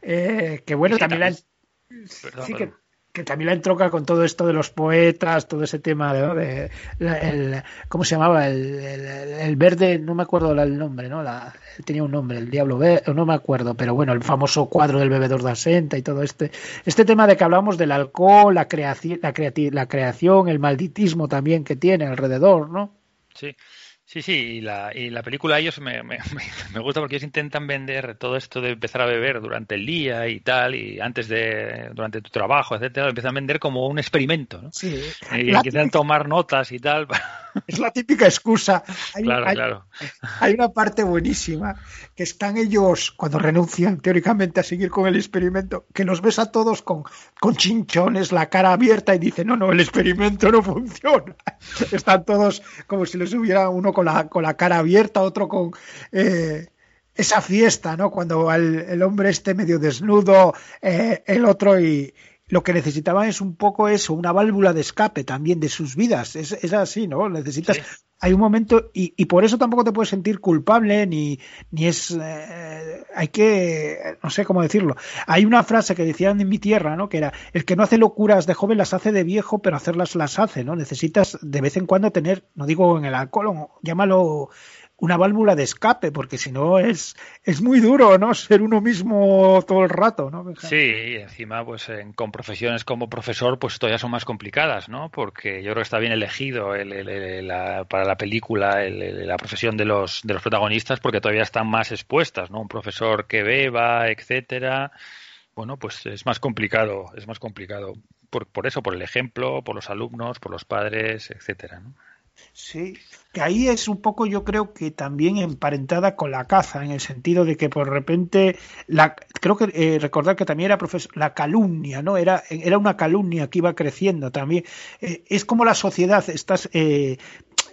Eh, que bueno, sí, también, también la... Perdón, sí, que, que también la entroca con todo esto de los poetas, todo ese tema de, el, ¿cómo se llamaba? El, el, el, verde, no me acuerdo el nombre, ¿no? La, tenía un nombre, el diablo verde, no me acuerdo, pero bueno, el famoso cuadro del bebedor de asenta y todo este, este tema de que hablamos del alcohol, la creación, la, creati la creación, el malditismo también que tiene alrededor, ¿no? Sí. Sí, sí, y la, y la película ellos me, me, me, gusta porque ellos intentan vender todo esto de empezar a beber durante el día y tal, y antes de, durante tu trabajo, etcétera, lo empiezan a vender como un experimento, ¿no? Sí. Y empiezan a tomar notas y tal. Es la típica excusa. Hay, claro, hay, claro. Hay una parte buenísima que están ellos, cuando renuncian teóricamente a seguir con el experimento, que los ves a todos con, con chinchones, la cara abierta y dicen, no, no, el experimento no funciona. Están todos como si les hubiera uno con la, con la cara abierta, otro con... Eh, esa fiesta, ¿no? Cuando el, el, hombre esté medio desnudo, eh, el otro y, lo que necesitaban es un poco eso, una válvula de escape también de sus vidas. Es, es así, ¿no? Necesitas. Sí. Hay un momento, y, y, por eso tampoco te puedes sentir culpable, ni, ni es. Eh, hay que. No sé cómo decirlo. Hay una frase que decían en mi tierra, ¿no? Que era: el que no hace locuras de joven las hace de viejo, pero hacerlas las hace, ¿no? Necesitas de vez en cuando tener, no digo en el alcohol, llámalo una válvula de escape, porque si no es, es muy duro, ¿no? Ser uno mismo todo el rato, ¿no? Sí, y encima, pues en, con profesiones como profesor, pues todavía son más complicadas, ¿no? Porque yo creo que está bien elegido el, el, la, para la película la profesión de los, de los protagonistas, porque todavía están más expuestas, ¿no? Un profesor que beba, etcétera. Bueno, pues es más complicado, es más complicado por, por eso, por el ejemplo, por los alumnos, por los padres, etcétera, ¿no? Sí, que ahí es un poco yo creo que también emparentada con la caza, en el sentido de que por repente, la, creo que eh, recordar que también era profesor, la calumnia, ¿no? Era, era una calumnia que iba creciendo también. Eh, es como la sociedad, estás, eh,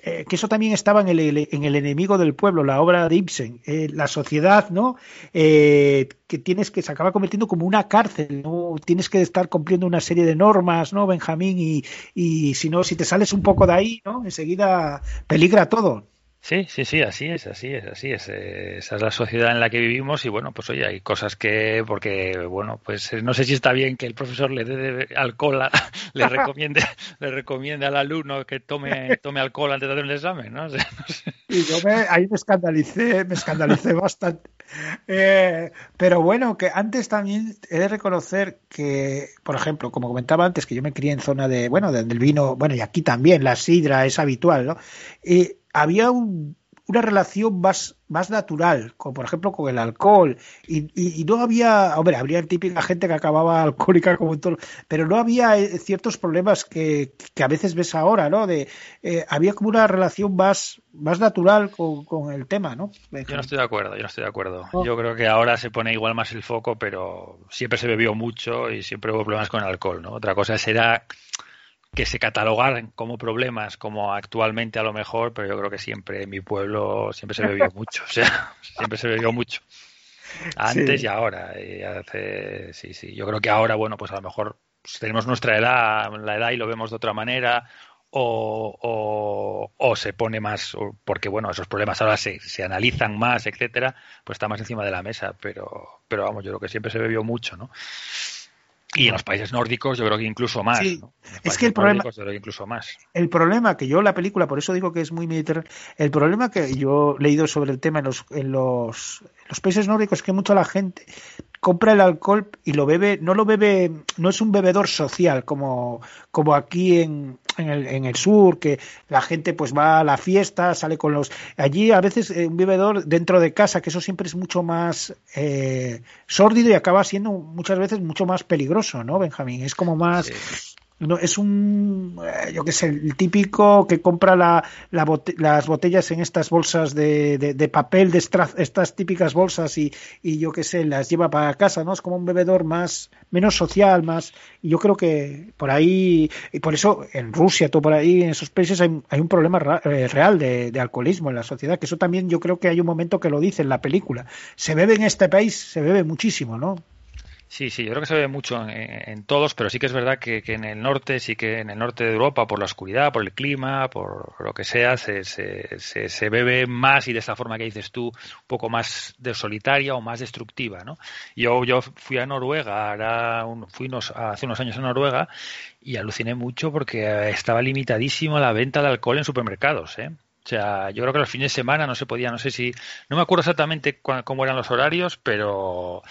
eh, que eso también estaba en el, en el enemigo del pueblo, la obra de Ibsen, eh, la sociedad, ¿no? Eh, que tienes que se acaba convirtiendo como una cárcel, ¿no? Tienes que estar cumpliendo una serie de normas, ¿no, Benjamín? Y, y si no, si te sales un poco de ahí, ¿no? Enseguida peligra todo. Sí, sí, sí, así es, así es, así es. Esa es la sociedad en la que vivimos y bueno, pues oye, hay cosas que, porque bueno, pues no sé si está bien que el profesor le dé alcohol, le recomiende, le recomiende al alumno que tome, tome alcohol antes de hacer un examen, ¿no? Sé. Y yo me, ahí me escandalicé, me escandalicé bastante. Eh, pero bueno, que antes también he de reconocer que, por ejemplo, como comentaba antes, que yo me crié en zona de, bueno, del vino, bueno, y aquí también la sidra es habitual, ¿no? Y había un, una relación más, más natural, como por ejemplo con el alcohol. Y, y, no había, hombre, habría típica gente que acababa alcohólica como todo, pero no había eh, ciertos problemas que, que a veces ves ahora, ¿no? De, eh, había como una relación más, más natural con, con el tema, ¿no? Yo no estoy de acuerdo, yo no estoy de acuerdo. Oh. Yo creo que ahora se pone igual más el foco, pero siempre se bebió mucho y siempre hubo problemas con el alcohol, ¿no? Otra cosa será que se catalogaran como problemas como actualmente a lo mejor, pero yo creo que siempre en mi pueblo siempre se bebió mucho, o sea, siempre se bebió mucho. Antes y ahora. Y hace, sí, sí. Yo creo que ahora, bueno, pues a lo mejor tenemos nuestra edad, la edad y lo vemos de otra manera, o, o, o, se pone más, porque bueno, esos problemas ahora se, se, analizan más, etcétera, pues está más encima de la mesa, pero, pero vamos, yo creo que siempre se bebió mucho, ¿no? Y en los países nórdicos yo creo que incluso más. Sí. ¿no? Es que el problema, yo creo que incluso más. el problema que yo la película, por eso digo que es muy mediterráneo, el problema que yo he leído sobre el tema en los, en los, en los países nórdicos es que mucha la gente compra el alcohol y lo bebe, no lo bebe, no es un bebedor social como, como aquí en, en, el, en el sur, que la gente pues va a la fiesta, sale con los... Allí a veces eh, un bebedor dentro de casa, que eso siempre es mucho más eh, sórdido y acaba siendo muchas veces mucho más peligroso, ¿no, Benjamín? Es como más... no, es un, eh, yo qué sé, el típico que compra la, las botellas en estas bolsas de, papel, de estas, típicas bolsas y, y yo qué sé, las lleva para casa, ¿no? Es como un bebedor más, menos social, más, y yo creo que por ahí, y por eso en Rusia, todo por ahí, en esos países hay, un problema real de, de, alcoholismo en la sociedad, que eso también yo creo que hay un momento que lo dice en la película. Se bebe en este país, se bebe muchísimo, ¿no? Sí, sí, yo creo que se ve mucho en, en todos, pero sí que es verdad que, que, en el norte, sí que en el norte de Europa, por la oscuridad, por el clima, por lo que sea, se, se, se, se bebe más y de esa forma que dices tú, un poco más de solitaria o más destructiva, ¿no? Yo, yo fui a Noruega, ahora un, fui unos, hace unos años a Noruega y aluciné mucho porque estaba limitadísimo la venta de alcohol en supermercados, ¿eh? O sea, yo creo que los fines de semana no se podía, no sé si, no me acuerdo exactamente cómo eran los horarios, pero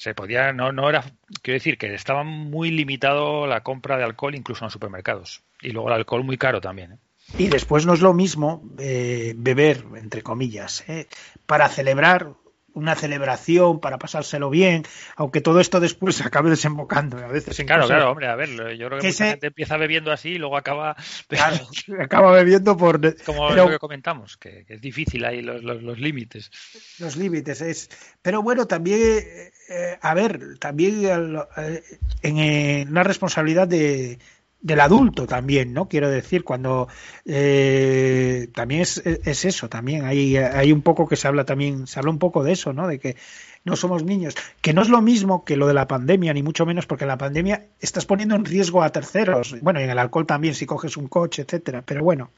se podía, no, no era, quiero decir que estaba muy limitado la compra de alcohol incluso en los supermercados. Y luego el alcohol muy caro también. ¿eh? Y después no es lo mismo eh, beber, entre comillas, ¿eh? para celebrar una celebración para pasárselo bien, aunque todo esto después acabe desembocando a veces en Claro, cosas... claro, hombre, a ver, yo creo que, que mucha se... gente empieza bebiendo así y luego acaba claro, acaba bebiendo por como pero... lo que comentamos, que, que es difícil ahí los, los, los, límites. Los límites es, pero bueno, también eh, a ver, también eh, en, una responsabilidad de del adulto también, ¿no? Quiero decir, cuando eh, también es, es, eso, también hay, hay un poco que se habla también, se habla un poco de eso, ¿no? De que no somos niños, que no es lo mismo que lo de la pandemia, ni mucho menos, porque en la pandemia estás poniendo en riesgo a terceros, bueno, y en el alcohol también, si coges un coche, etcétera, pero bueno.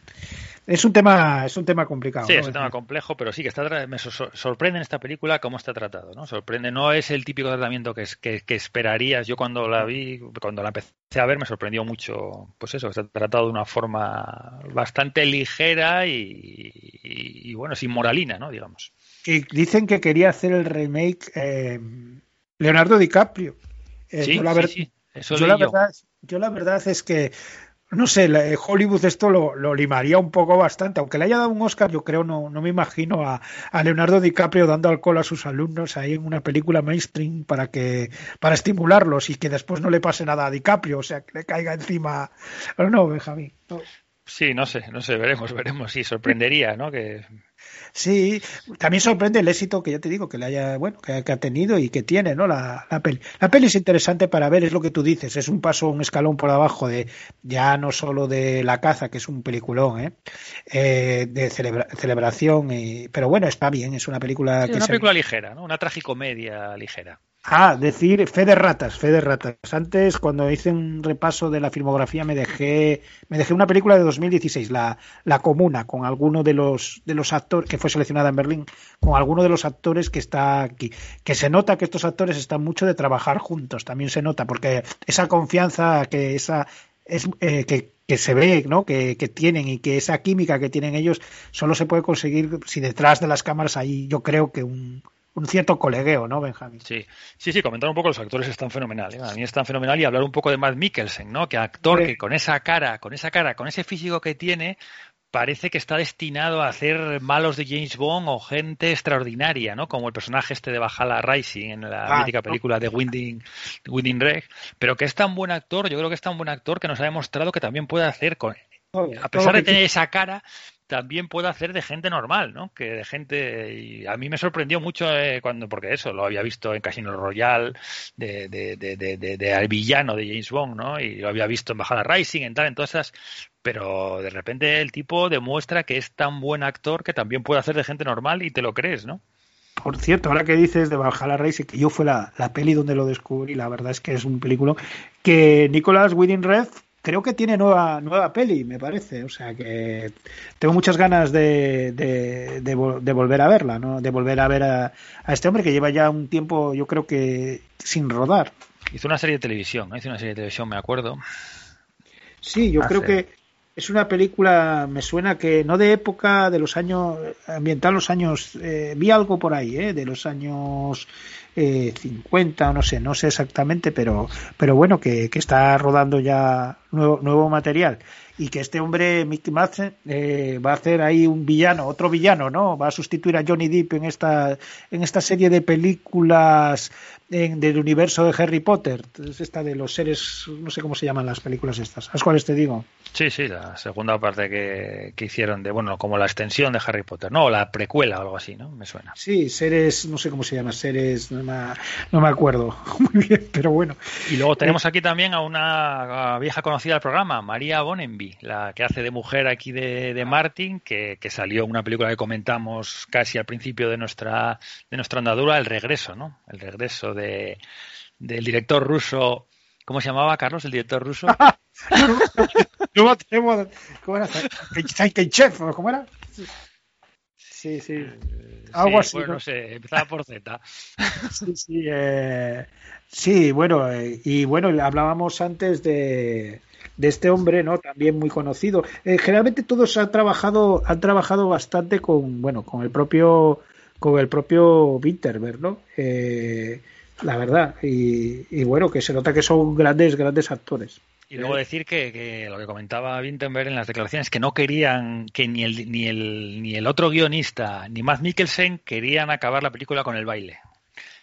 Es un tema, es un tema complicado. Sí, ¿no? es un tema complejo, pero sí que está me sorprende en esta película cómo está tratado, ¿no? Sorprende, no es el típico tratamiento que, que, que esperarías. Yo cuando la vi, cuando la empecé a ver, me sorprendió mucho, pues eso, está tratado de una forma bastante ligera y, y, y bueno, sin moralina, ¿no? Digamos. Y dicen que quería hacer el remake eh, Leonardo DiCaprio. Eh, sí, yo la, ver... sí, sí. Eso yo, la verdad, yo la verdad es que no sé, eh, Hollywood esto lo, lo, limaría un poco bastante. Aunque le haya dado un Oscar, yo creo, no, no me imagino a, a, Leonardo DiCaprio dando alcohol a sus alumnos ahí en una película mainstream para que para estimularlos y que después no le pase nada a DiCaprio, o sea, que le caiga encima. No, Benjamín. No. Sí, no sé, no sé, veremos, veremos. Sí, sorprendería, ¿no? Que Sí, también sorprende el éxito que ya te digo que le haya, bueno, que, que ha tenido y que tiene, ¿no? La, la, peli. La peli es interesante para ver, es lo que tú dices, es un paso, un escalón por abajo de ya no solo de la caza, que es un peliculón, ¿eh? eh de celebra, celebración, y, pero bueno, está bien, es una película sí, que una película ligera, ¿no? Una tragicomedia ligera. Ah, decir fe de ratas, fe de ratas. Antes, cuando hice un repaso de la filmografía, me dejé, me dejé una película de 2016, La, la Comuna, con alguno de los, de los actores, que fue seleccionada en Berlín, con alguno de los actores que está aquí. Que se nota que estos actores están mucho de trabajar juntos, también se nota, porque esa confianza que esa, es, eh, que, que, se ve, ¿no? Que, que, tienen y que esa química que tienen ellos solo se puede conseguir si detrás de las cámaras hay, yo creo que un, un cierto colegueo, ¿no, Benjamín? Sí, sí, sí, comentar un poco los actores están fenomenal, ¿eh? a mí están fenomenal y hablar un poco de Matt Mikkelsen, ¿no? Que actor sí. que con esa cara, con esa cara, con ese físico que tiene, parece que está destinado a hacer malos de James Bond o gente extraordinaria, ¿no? Como el personaje este de Bajala Rising en la Ah, mítica película de Winding, Winding Reg, pero que es tan buen actor, yo creo que es tan buen actor que nos ha demostrado que también puede hacer con, a pesar de tener esa cara, también puede hacer de gente normal, ¿no? Que de gente y a mí me sorprendió mucho eh, cuando porque eso lo había visto en Casino Royale de, de, de, de, de- de al villano de James Bond, ¿no? Y lo había visto en Bajada Rising, en tal, en todas esas, pero de repente el tipo demuestra que es tan buen actor que también puede hacer de gente normal y te lo crees, ¿no? Por cierto, ahora que dices de Valhalla Rising, que yo fue la, la peli donde lo descubrí, la verdad es que es un película que Nicolas Winding Refn creo que tiene nueva nueva peli, me parece. O sea que tengo muchas ganas de, de, de vol- de volver a verla, ¿no? De volver a ver a, a este hombre que lleva ya un tiempo, yo creo que sin rodar. Hizo una serie de televisión, ¿no? hizo una serie de televisión, me acuerdo. Sí, yo creo que es una película, me suena que no de época de los años, ambiental los años, eh, vi algo por ahí, eh, de los años eh, 50 o no sé, no sé exactamente, pero, pero bueno, que, que está rodando ya nuevo, nuevo material y que este hombre, Mickey Madsen, eh, va a hacer ahí un villano, otro villano, ¿no? Va a sustituir a Johnny Depp en esta, en esta serie de películas en- del universo de Harry Potter. Es esta de los seres, no sé cómo se llaman las películas estas. ¿Sabes cuáles te digo? Sí, sí, la segunda parte que, que hicieron de, bueno, como la extensión de Harry Potter, no, o la precuela o algo así, ¿no? Me suena. Sí, seres, no sé cómo se llama, seres, no me, no me acuerdo muy bien, pero bueno. Y luego tenemos aquí también a una vieja conocida del programa, María Bonenby, la que hace de mujer aquí de, de Martin, que, que salió en una película que comentamos casi al principio de nuestra, de nuestra andadura, El Regreso, ¿no? El regreso de, del director ruso. ¿Cómo se llamaba, Carlos, el director ruso? No me atrevo a- ¿Cómo era? Chef, ¿cómo era? Sí, sí. Algo Sí, así. Bueno, ¿no? no sé, empezaba por Z. Sí, sí, eh, sí, bueno, eh, y bueno, hablábamos antes de, de este hombre, ¿no? También muy conocido. Eh, generalmente todos han trabajado, han trabajado bastante con, bueno, con el propio, con el propio Winterberg, ¿no? Eh, la verdad, y, y bueno, que se nota que son grandes, grandes actores. Y luego decir que, que lo que comentaba Winterberg en las declaraciones, que no querían que ni el, ni el, ni el otro guionista ni Matt Mikkelsen querían acabar la película con el baile.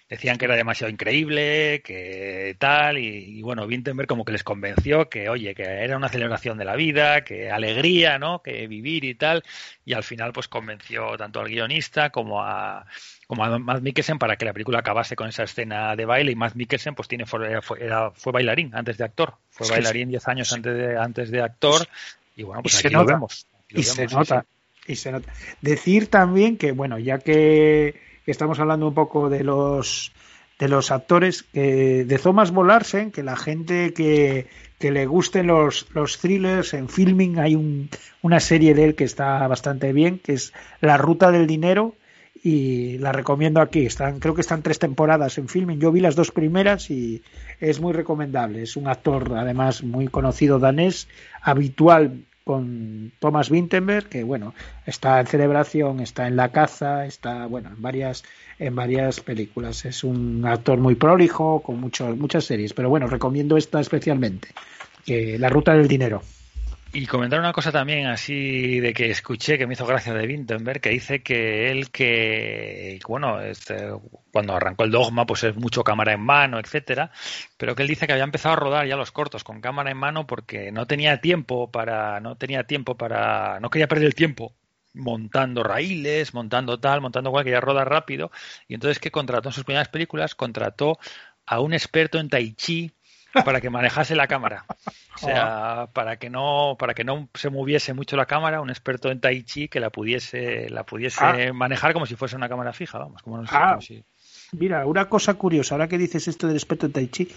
Decían que era demasiado increíble, que tal, y, y bueno, Winterberg como que les convenció que, oye, que era una celebración de la vida, que alegría, ¿no? Que vivir y tal, y al final pues convenció tanto al guionista como a, como a Matt Mikkelsen para que la película acabase con esa escena de baile y Matt Mikkelsen pues tiene fue, fue, era- fue bailarín antes de actor fue bailarín 10 años antes de antes de actor y bueno pues Y aquí lo nota. vemos Aquí lo y se vemos, nota sí. y se nota decir también que bueno ya que estamos hablando un poco de los de los actores que de Thomas Bolarsen que la gente que, que le gusten los, los thrillers en filming hay un, una serie de él que está bastante bien que es La ruta del dinero y la recomiendo aquí. Están creo que están tres temporadas en filming. Yo vi las dos primeras y es muy recomendable. Es un actor además muy conocido danés habitual con Thomas Winterberg, que bueno, está en Celebración, está en La Caza, está bueno, en varias en varias películas. Es un actor muy prolijo, con muchos muchas series, pero bueno, recomiendo esta especialmente, La ruta del dinero. Y comentar una cosa también así de que escuché que me hizo gracia de Winterberg, que dice que él que, bueno, este, cuando arrancó el dogma, pues es mucho cámara en mano, etcétera, pero que él dice que había empezado a rodar ya los cortos con cámara en mano porque no tenía tiempo para, no tenía tiempo para, no quería perder el tiempo montando raíles, montando tal, montando cual, quería rodar rápido, y entonces que contrató en sus primeras películas, contrató a un experto en tai chi para que manejase la cámara. O sea, para que no, para que no se moviese mucho la cámara, un experto en Tai Chi que la pudiese, la pudiese Ah. manejar como si fuese una cámara fija, vamos, como, no sé, Ah. como si- Mira, una cosa curiosa, ahora que dices esto del experto en Tai Chi,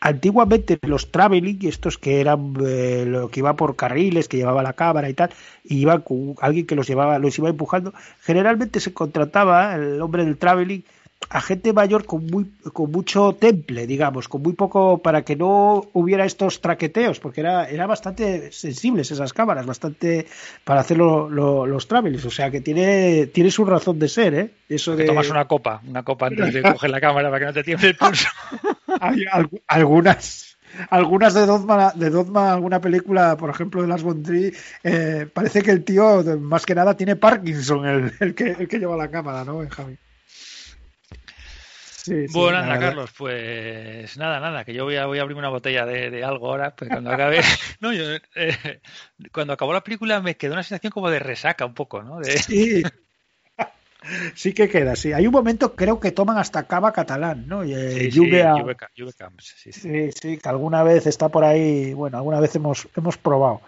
antiguamente los traveling, estos que eran eh, lo que iba por carriles, que llevaba la cámara y tal, y iba con alguien que los llevaba, los iba empujando, generalmente se contrataba el hombre del traveling a gente mayor con muy con mucho temple, digamos, con muy poco para que no hubiera estos traqueteos, porque era era bastante sensibles esas cámaras, bastante para hacer lo- lo- los travelings, o sea que tiene tiene su razón de ser, ¿eh? Eso de tomas una copa, una copa antes de coger la cámara para que no te tiemble el pulso. hay al- algunas algunas de Dogma, de Dogma, alguna película, por ejemplo, de Las Bondry, eh, parece que el tío, más que nada, tiene Parkinson, el, el, que, el que lleva la cámara, ¿no, Benjamín? Sí, sí, bueno, anda, Carlos, pues nada, nada, que yo voy a, voy a abrir una botella de, de algo ahora, pues cuando acabe, no, yo, eh, cuando acabó la película me quedó una sensación como de resaca un poco, ¿no? De... Sí. Sí que queda, sí. Hay un momento, creo que toman hasta cava catalán, ¿no? Y, eh, sí, lluvia, sí, lluvia, lluvia camps, sí, sí. sí, sí, que alguna vez está por ahí, bueno, alguna vez hemos, hemos probado.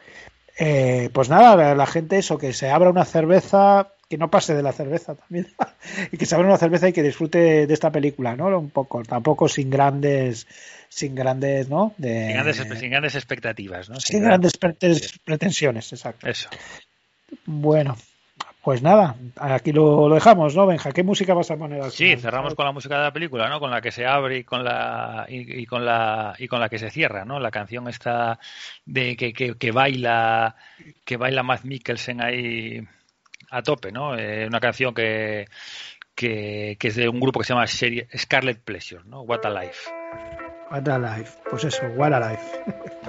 Eh, pues nada, la gente eso, que se abra una cerveza, que no pase de la cerveza también, y que se abra una cerveza y que disfrute de esta película, ¿no? Un poco, tampoco sin grandes, sin grandes, ¿no? De, sin, grandes, sin grandes expectativas, ¿no? Sin, sin grandes grandes pretensiones, exacto. Eso. Bueno, pues nada, aquí lo, lo, dejamos, ¿no, Benja? ¿Qué música vas a poner? Al sí, cerramos con la música de la película, ¿no? Con la que se abre y con la y, y con la y con la que se cierra, ¿no? La canción esta de que, que, que baila que baila Matt Mikkelsen ahí a tope, ¿no? Eh, una canción que, que, que es de un grupo que se llama Scarlet Pleasure, ¿no? What a Life. What a Life, pues eso, What a Life.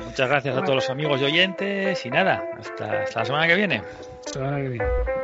Muchas gracias a todos los amigos y oyentes y nada, hasta, hasta la semana que viene. Hasta la semana que viene.